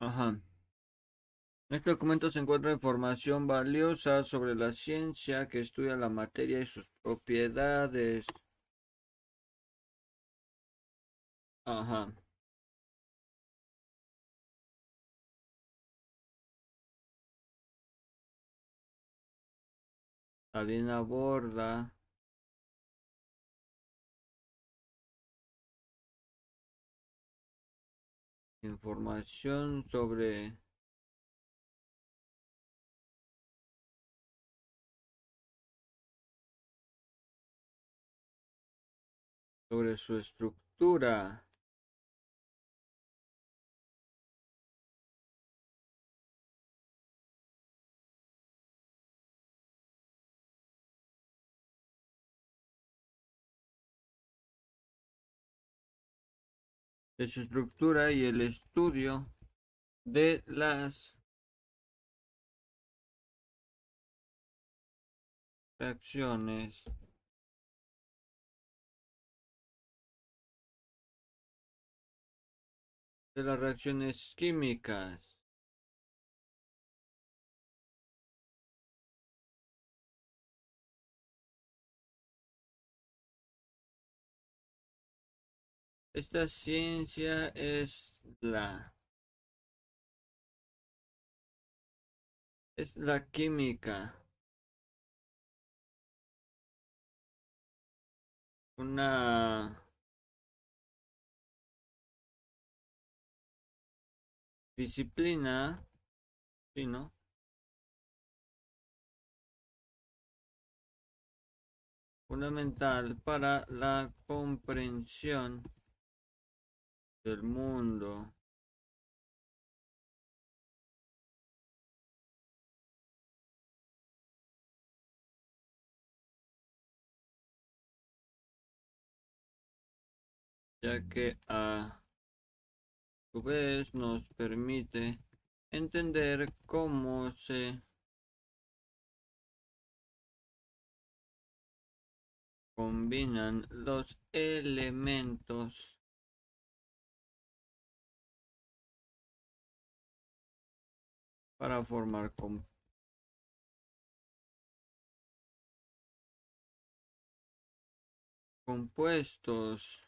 Ajá. En este documento se encuentra información valiosa sobre la ciencia que estudia la materia y sus propiedades. Ajá. Aborda información sobre sobre su estructura. De su estructura y el estudio de las reacciones de las reacciones químicas Esta ciencia es la es la química. Una disciplina, ¿sí, no? Fundamental para la comprensión del mundo. ya que a su vez nos permite entender cómo se combinan los elementos para formar compuestos.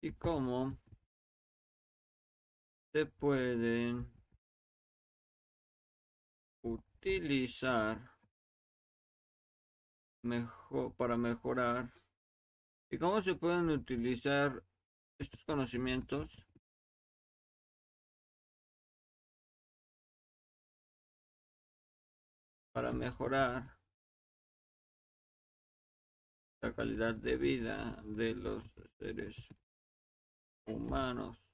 Y cómo se pueden utilizar mejor para mejorar y cómo se pueden utilizar estos conocimientos para mejorar la calidad de vida de los seres humanos.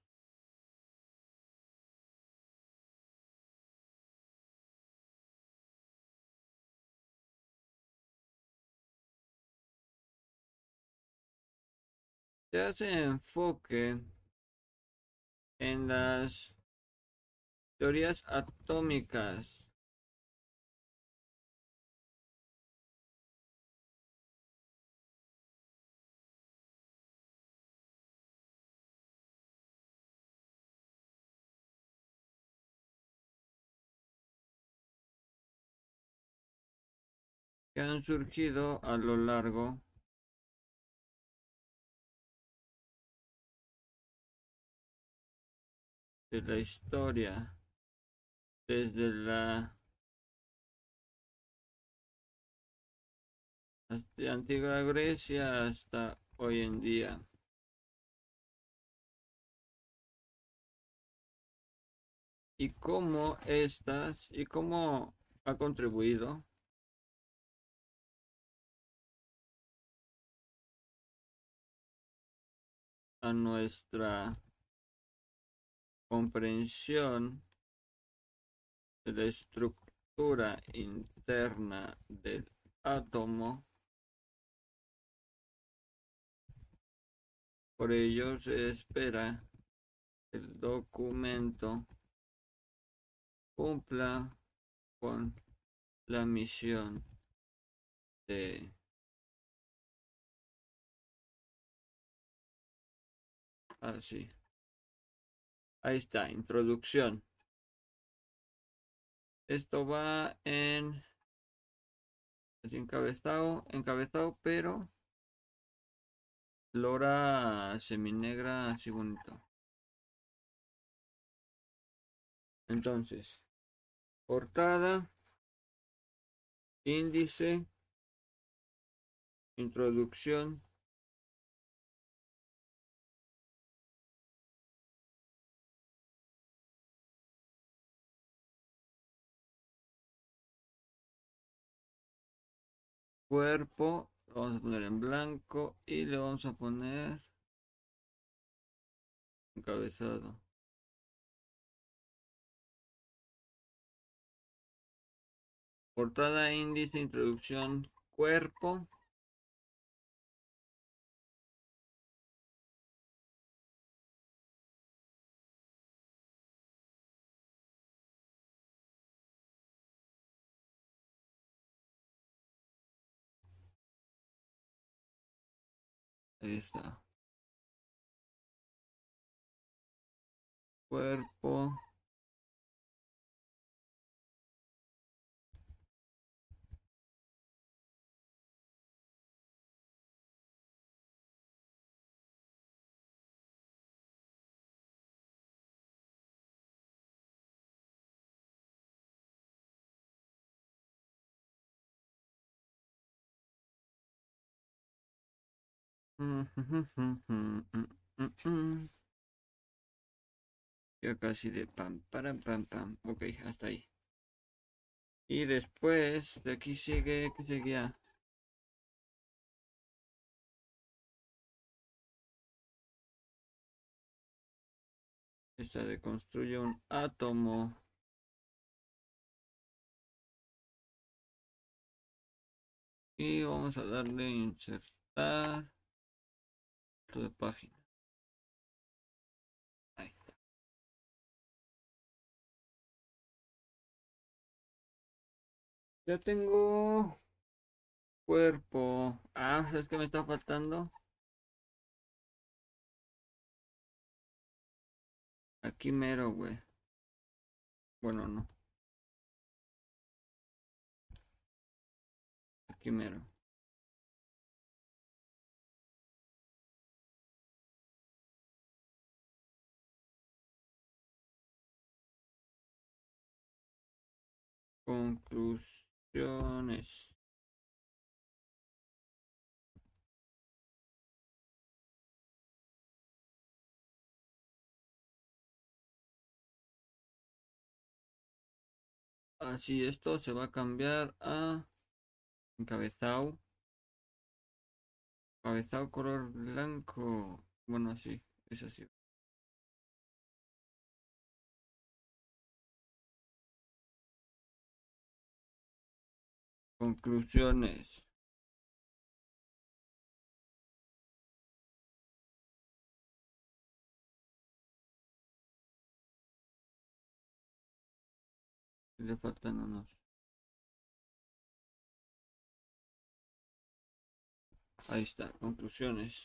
Se hace enfoque en las teorías atómicas. Que han surgido a lo largo de la historia desde la antigua Grecia hasta hoy en día. Y cómo estas y cómo ha contribuido a nuestra comprensión de la estructura interna del átomo. Por ello se espera que el documento cumpla con la misión de Así. Ahí está, introducción. Esto va en así encabezado, encabezado, pero lora seminegra así bonito. Entonces, portada, índice, introducción, cuerpo, lo vamos a poner en blanco y le vamos a poner encabezado. Portada, índice, introducción, cuerpo. Ahí está. Cuerpo. Ya casi de pam, pam, pam, pam. Ok, hasta ahí. Y después de aquí sigue, ¿qué seguía? Esta de construye un átomo. Y vamos a darle insertar de página. Ya tengo cuerpo. Ah, ¿sabes qué me está faltando? Aquí mero, güey. Bueno, no. Aquí mero. Conclusiones. Así esto se va a cambiar a encabezado. Encabezado color blanco. Bueno, así, es así. Conclusiones. Le faltan unos. Ahí está, conclusiones.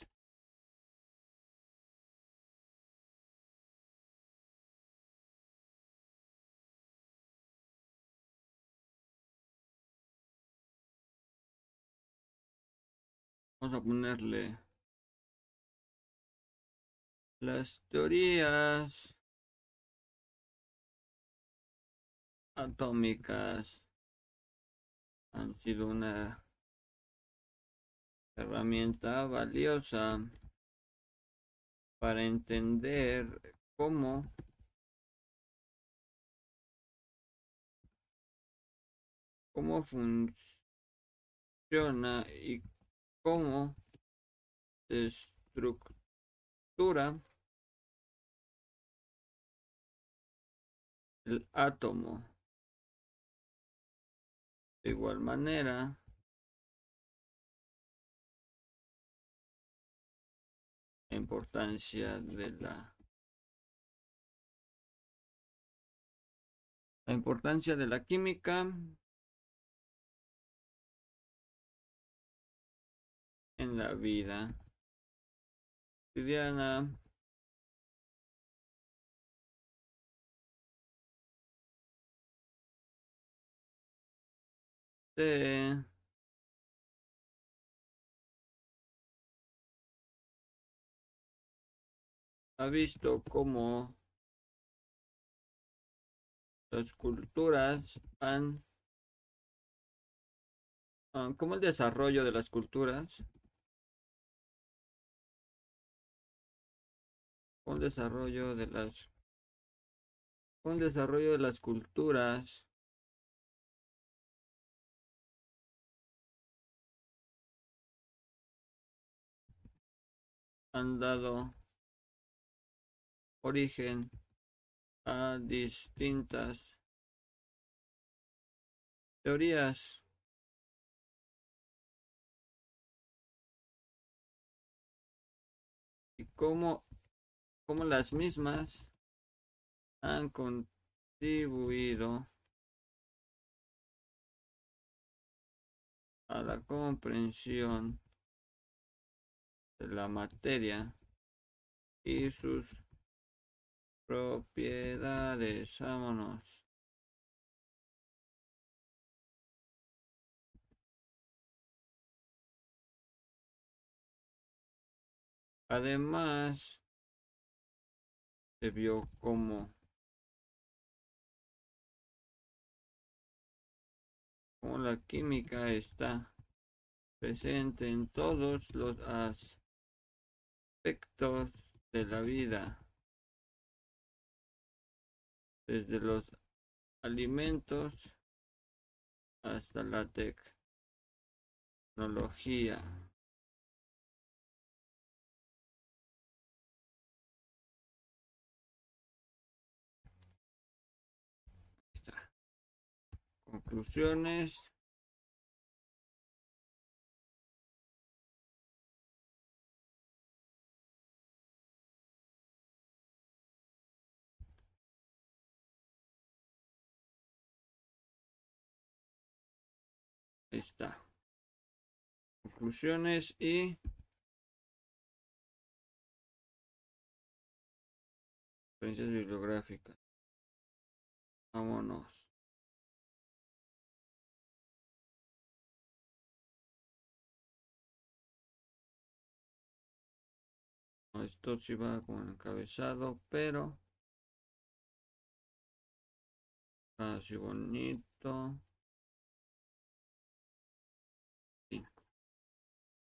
Vamos a ponerle las teorías atómicas. Han sido una herramienta valiosa para entender cómo cómo funciona y cómo se estructura el átomo. De igual manera, importancia de la la importancia de la química en la vida. Cotidiana ha visto cómo las culturas han ah, como el desarrollo de las culturas un desarrollo de las un desarrollo de las culturas. Han dado origen a distintas teorías. Y cómo, cómo las mismas han contribuido a la comprensión de la materia y sus propiedades. Vámonos. Además, vio como, como la química está presente en todos los aspectos de la vida desde los alimentos hasta la tecnología. Conclusiones. está. Conclusiones y referencias bibliográficas. Vámonos. Esto sí va con encabezado, pero así bonito.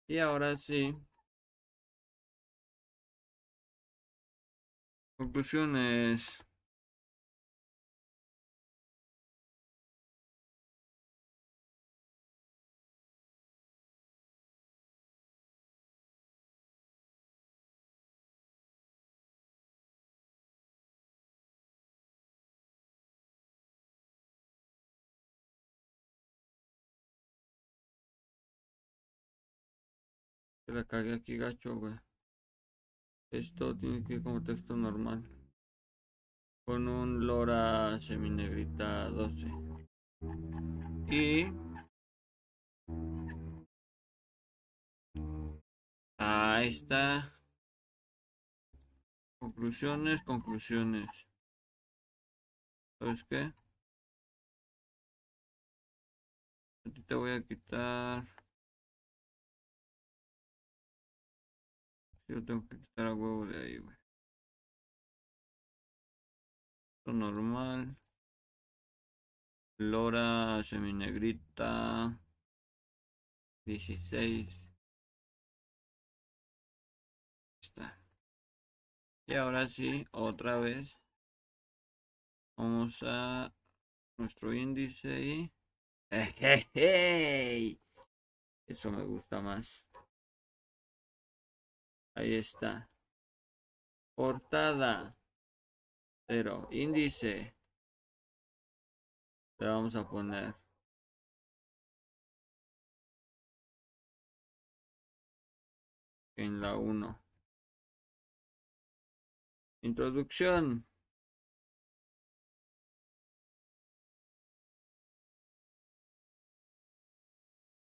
Y ahora sí. Conclusiones. Que la cagué aquí gacho, güey. Esto tiene que ir como texto normal. Con un lora seminegrita 12. Y... Ahí está. Conclusiones, conclusiones. ¿Sabes qué? te voy a quitar... Yo tengo que quitar a huevo de ahí, güey. Esto normal. Lora seminegrita. 16. Está. Y ahora sí, otra vez. Vamos a nuestro índice y... Eso me gusta más. Ahí está. Portada. Cero. Índice. Le vamos a poner. En la 1. Introducción.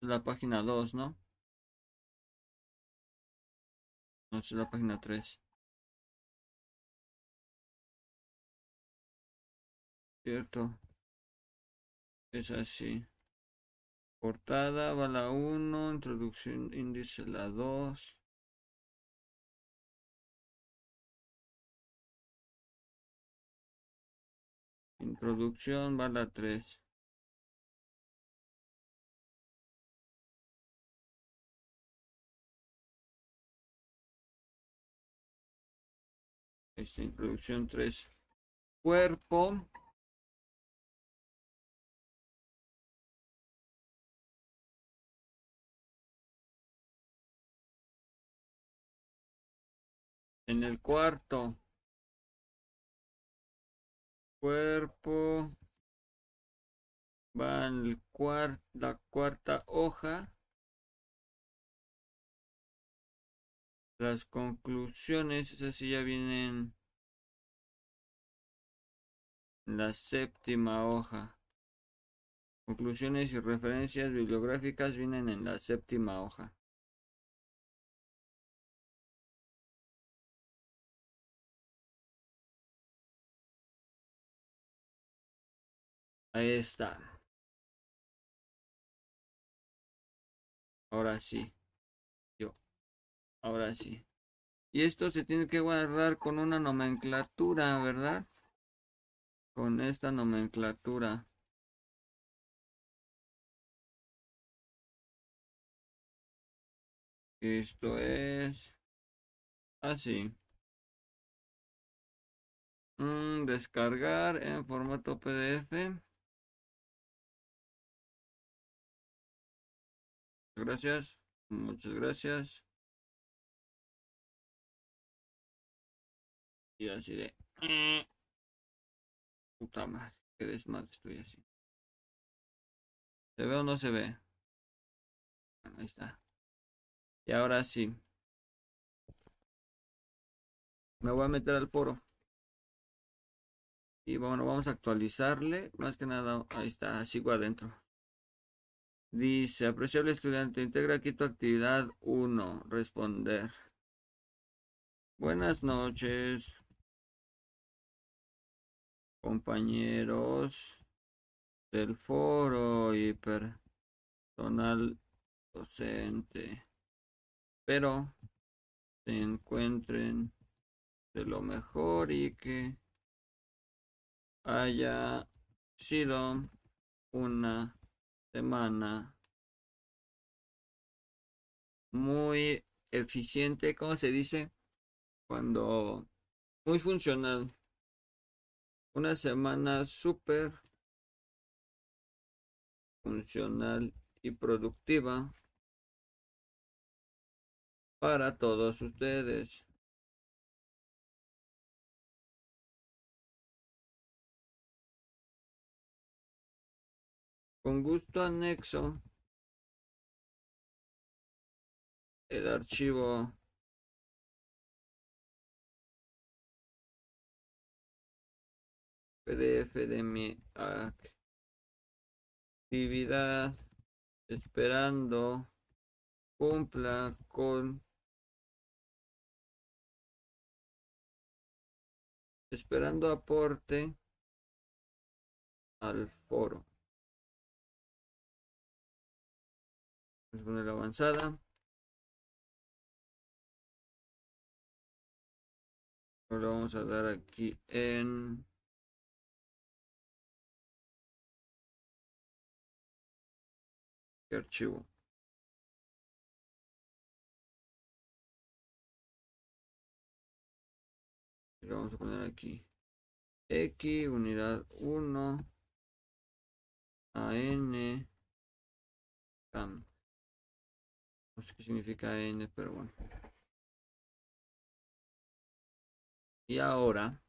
La página 2, ¿no? Es la página 3. Cierto. Es así. Portada va la 1, introducción índice la 2. Introducción va la 3. Esta introducción 3. Cuerpo. En el cuarto. Cuerpo. Va en el la cuarta hoja. Las conclusiones, esas sí ya vienen en la séptima hoja. Conclusiones y referencias bibliográficas vienen en la séptima hoja. Ahí está. Ahora sí. Ahora sí. Y esto se tiene que guardar con una nomenclatura, ¿verdad? Con esta nomenclatura. Esto es así. Mm, descargar en formato PDF. Gracias. Muchas gracias. Y así de. Mm". Puta madre, qué desmadre estoy así. ¿Se ve o no se ve? ahí está. Y ahora sí. Me voy a meter al foro. Y bueno, vamos a actualizarle. Más que nada, ahí está, sigo adentro. Dice, apreciable estudiante, integra aquí tu actividad 1, responder. Buenas noches. Compañeros del foro y personal docente. Pero se encuentren de lo mejor y que haya sido una semana muy eficiente, ¿cómo se dice? Cuando muy funcional. Una semana súper funcional y productiva para todos ustedes. Con gusto anexo el archivo PDF de mi actividad esperando cumpla con esperando aporte al foro. Vamos a poner avanzada. Ahora vamos a dar aquí en archivo? Y vamos a poner aquí. X, unidad 1, AN, CAM. No sé qué significa N, pero bueno. Y ahora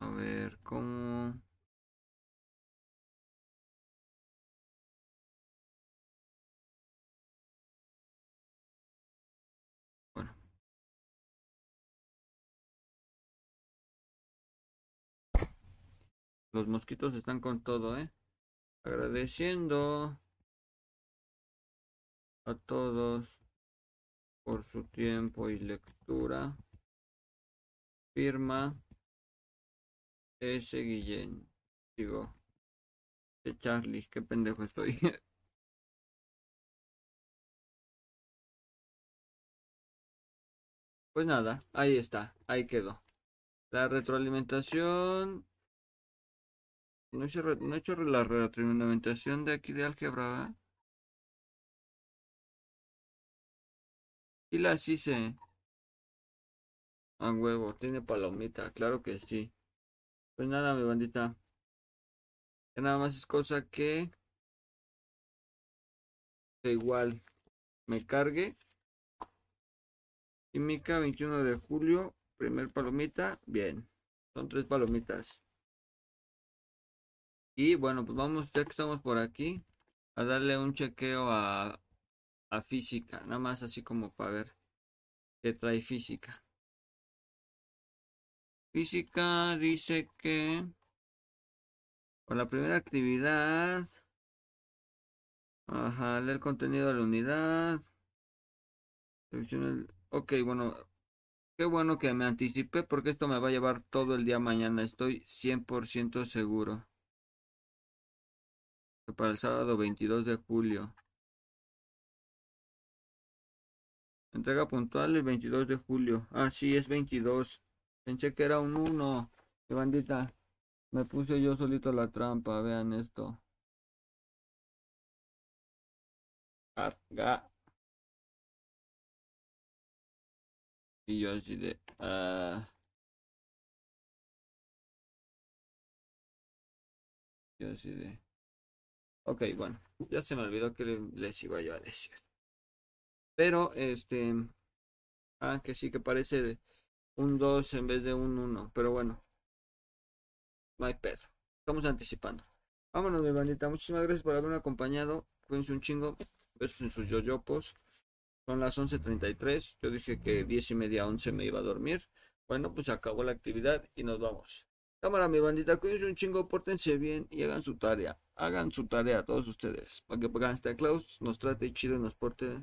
A ver, ¿cómo? Bueno. Los mosquitos están con todo, ¿eh? Agradeciendo a todos por su tiempo y lectura. Firma S. Guillén. Digo, de Charlie, qué pendejo estoy. pues nada, ahí está, ahí quedó. La retroalimentación. No he hecho, no he hecho la retroalimentación de aquí de álgebra, Y la hice. A huevo, tiene palomita, claro que sí. Pues nada, mi bandita. Que nada más es cosa que. Que igual me cargue. Química 21 de julio. Primer palomita. Bien. Son tres palomitas. Y bueno, pues vamos, ya que estamos por aquí, a darle un chequeo a, a física, nada más así como para ver qué trae física. Física dice que por la primera actividad, ajá, el contenido de la unidad. Ok, bueno, qué bueno que me anticipé porque esto me va a llevar todo el día mañana, estoy 100% seguro. Para el sábado 22 de julio. Entrega puntual el 22 de julio. Ah, sí, es 22. Pensé que era un 1. Qué bandita. Me puse yo solito la trampa. Vean esto. Carga. Y yo así de... Uh... Yo así de... Ok, bueno. Ya se me olvidó que les iba yo a decir. Pero, este... Ah, que sí, que parece un 2 en vez de un 1. Pero bueno. No hay pedo. Estamos anticipando. Vámonos, mi bandita. Muchísimas gracias por haberme acompañado. Cuídense un chingo. Besos en sus yoyopos. Son las 11.33. Yo dije que 10 y media, 11 me iba a dormir. Bueno, pues acabó la actividad y nos vamos. Cámara, mi bandita, cuídense un chingo, pórtense bien y hagan su tarea. Hagan su tarea todos ustedes. Para que pagan Santa Claus nos trate chido y nos porte,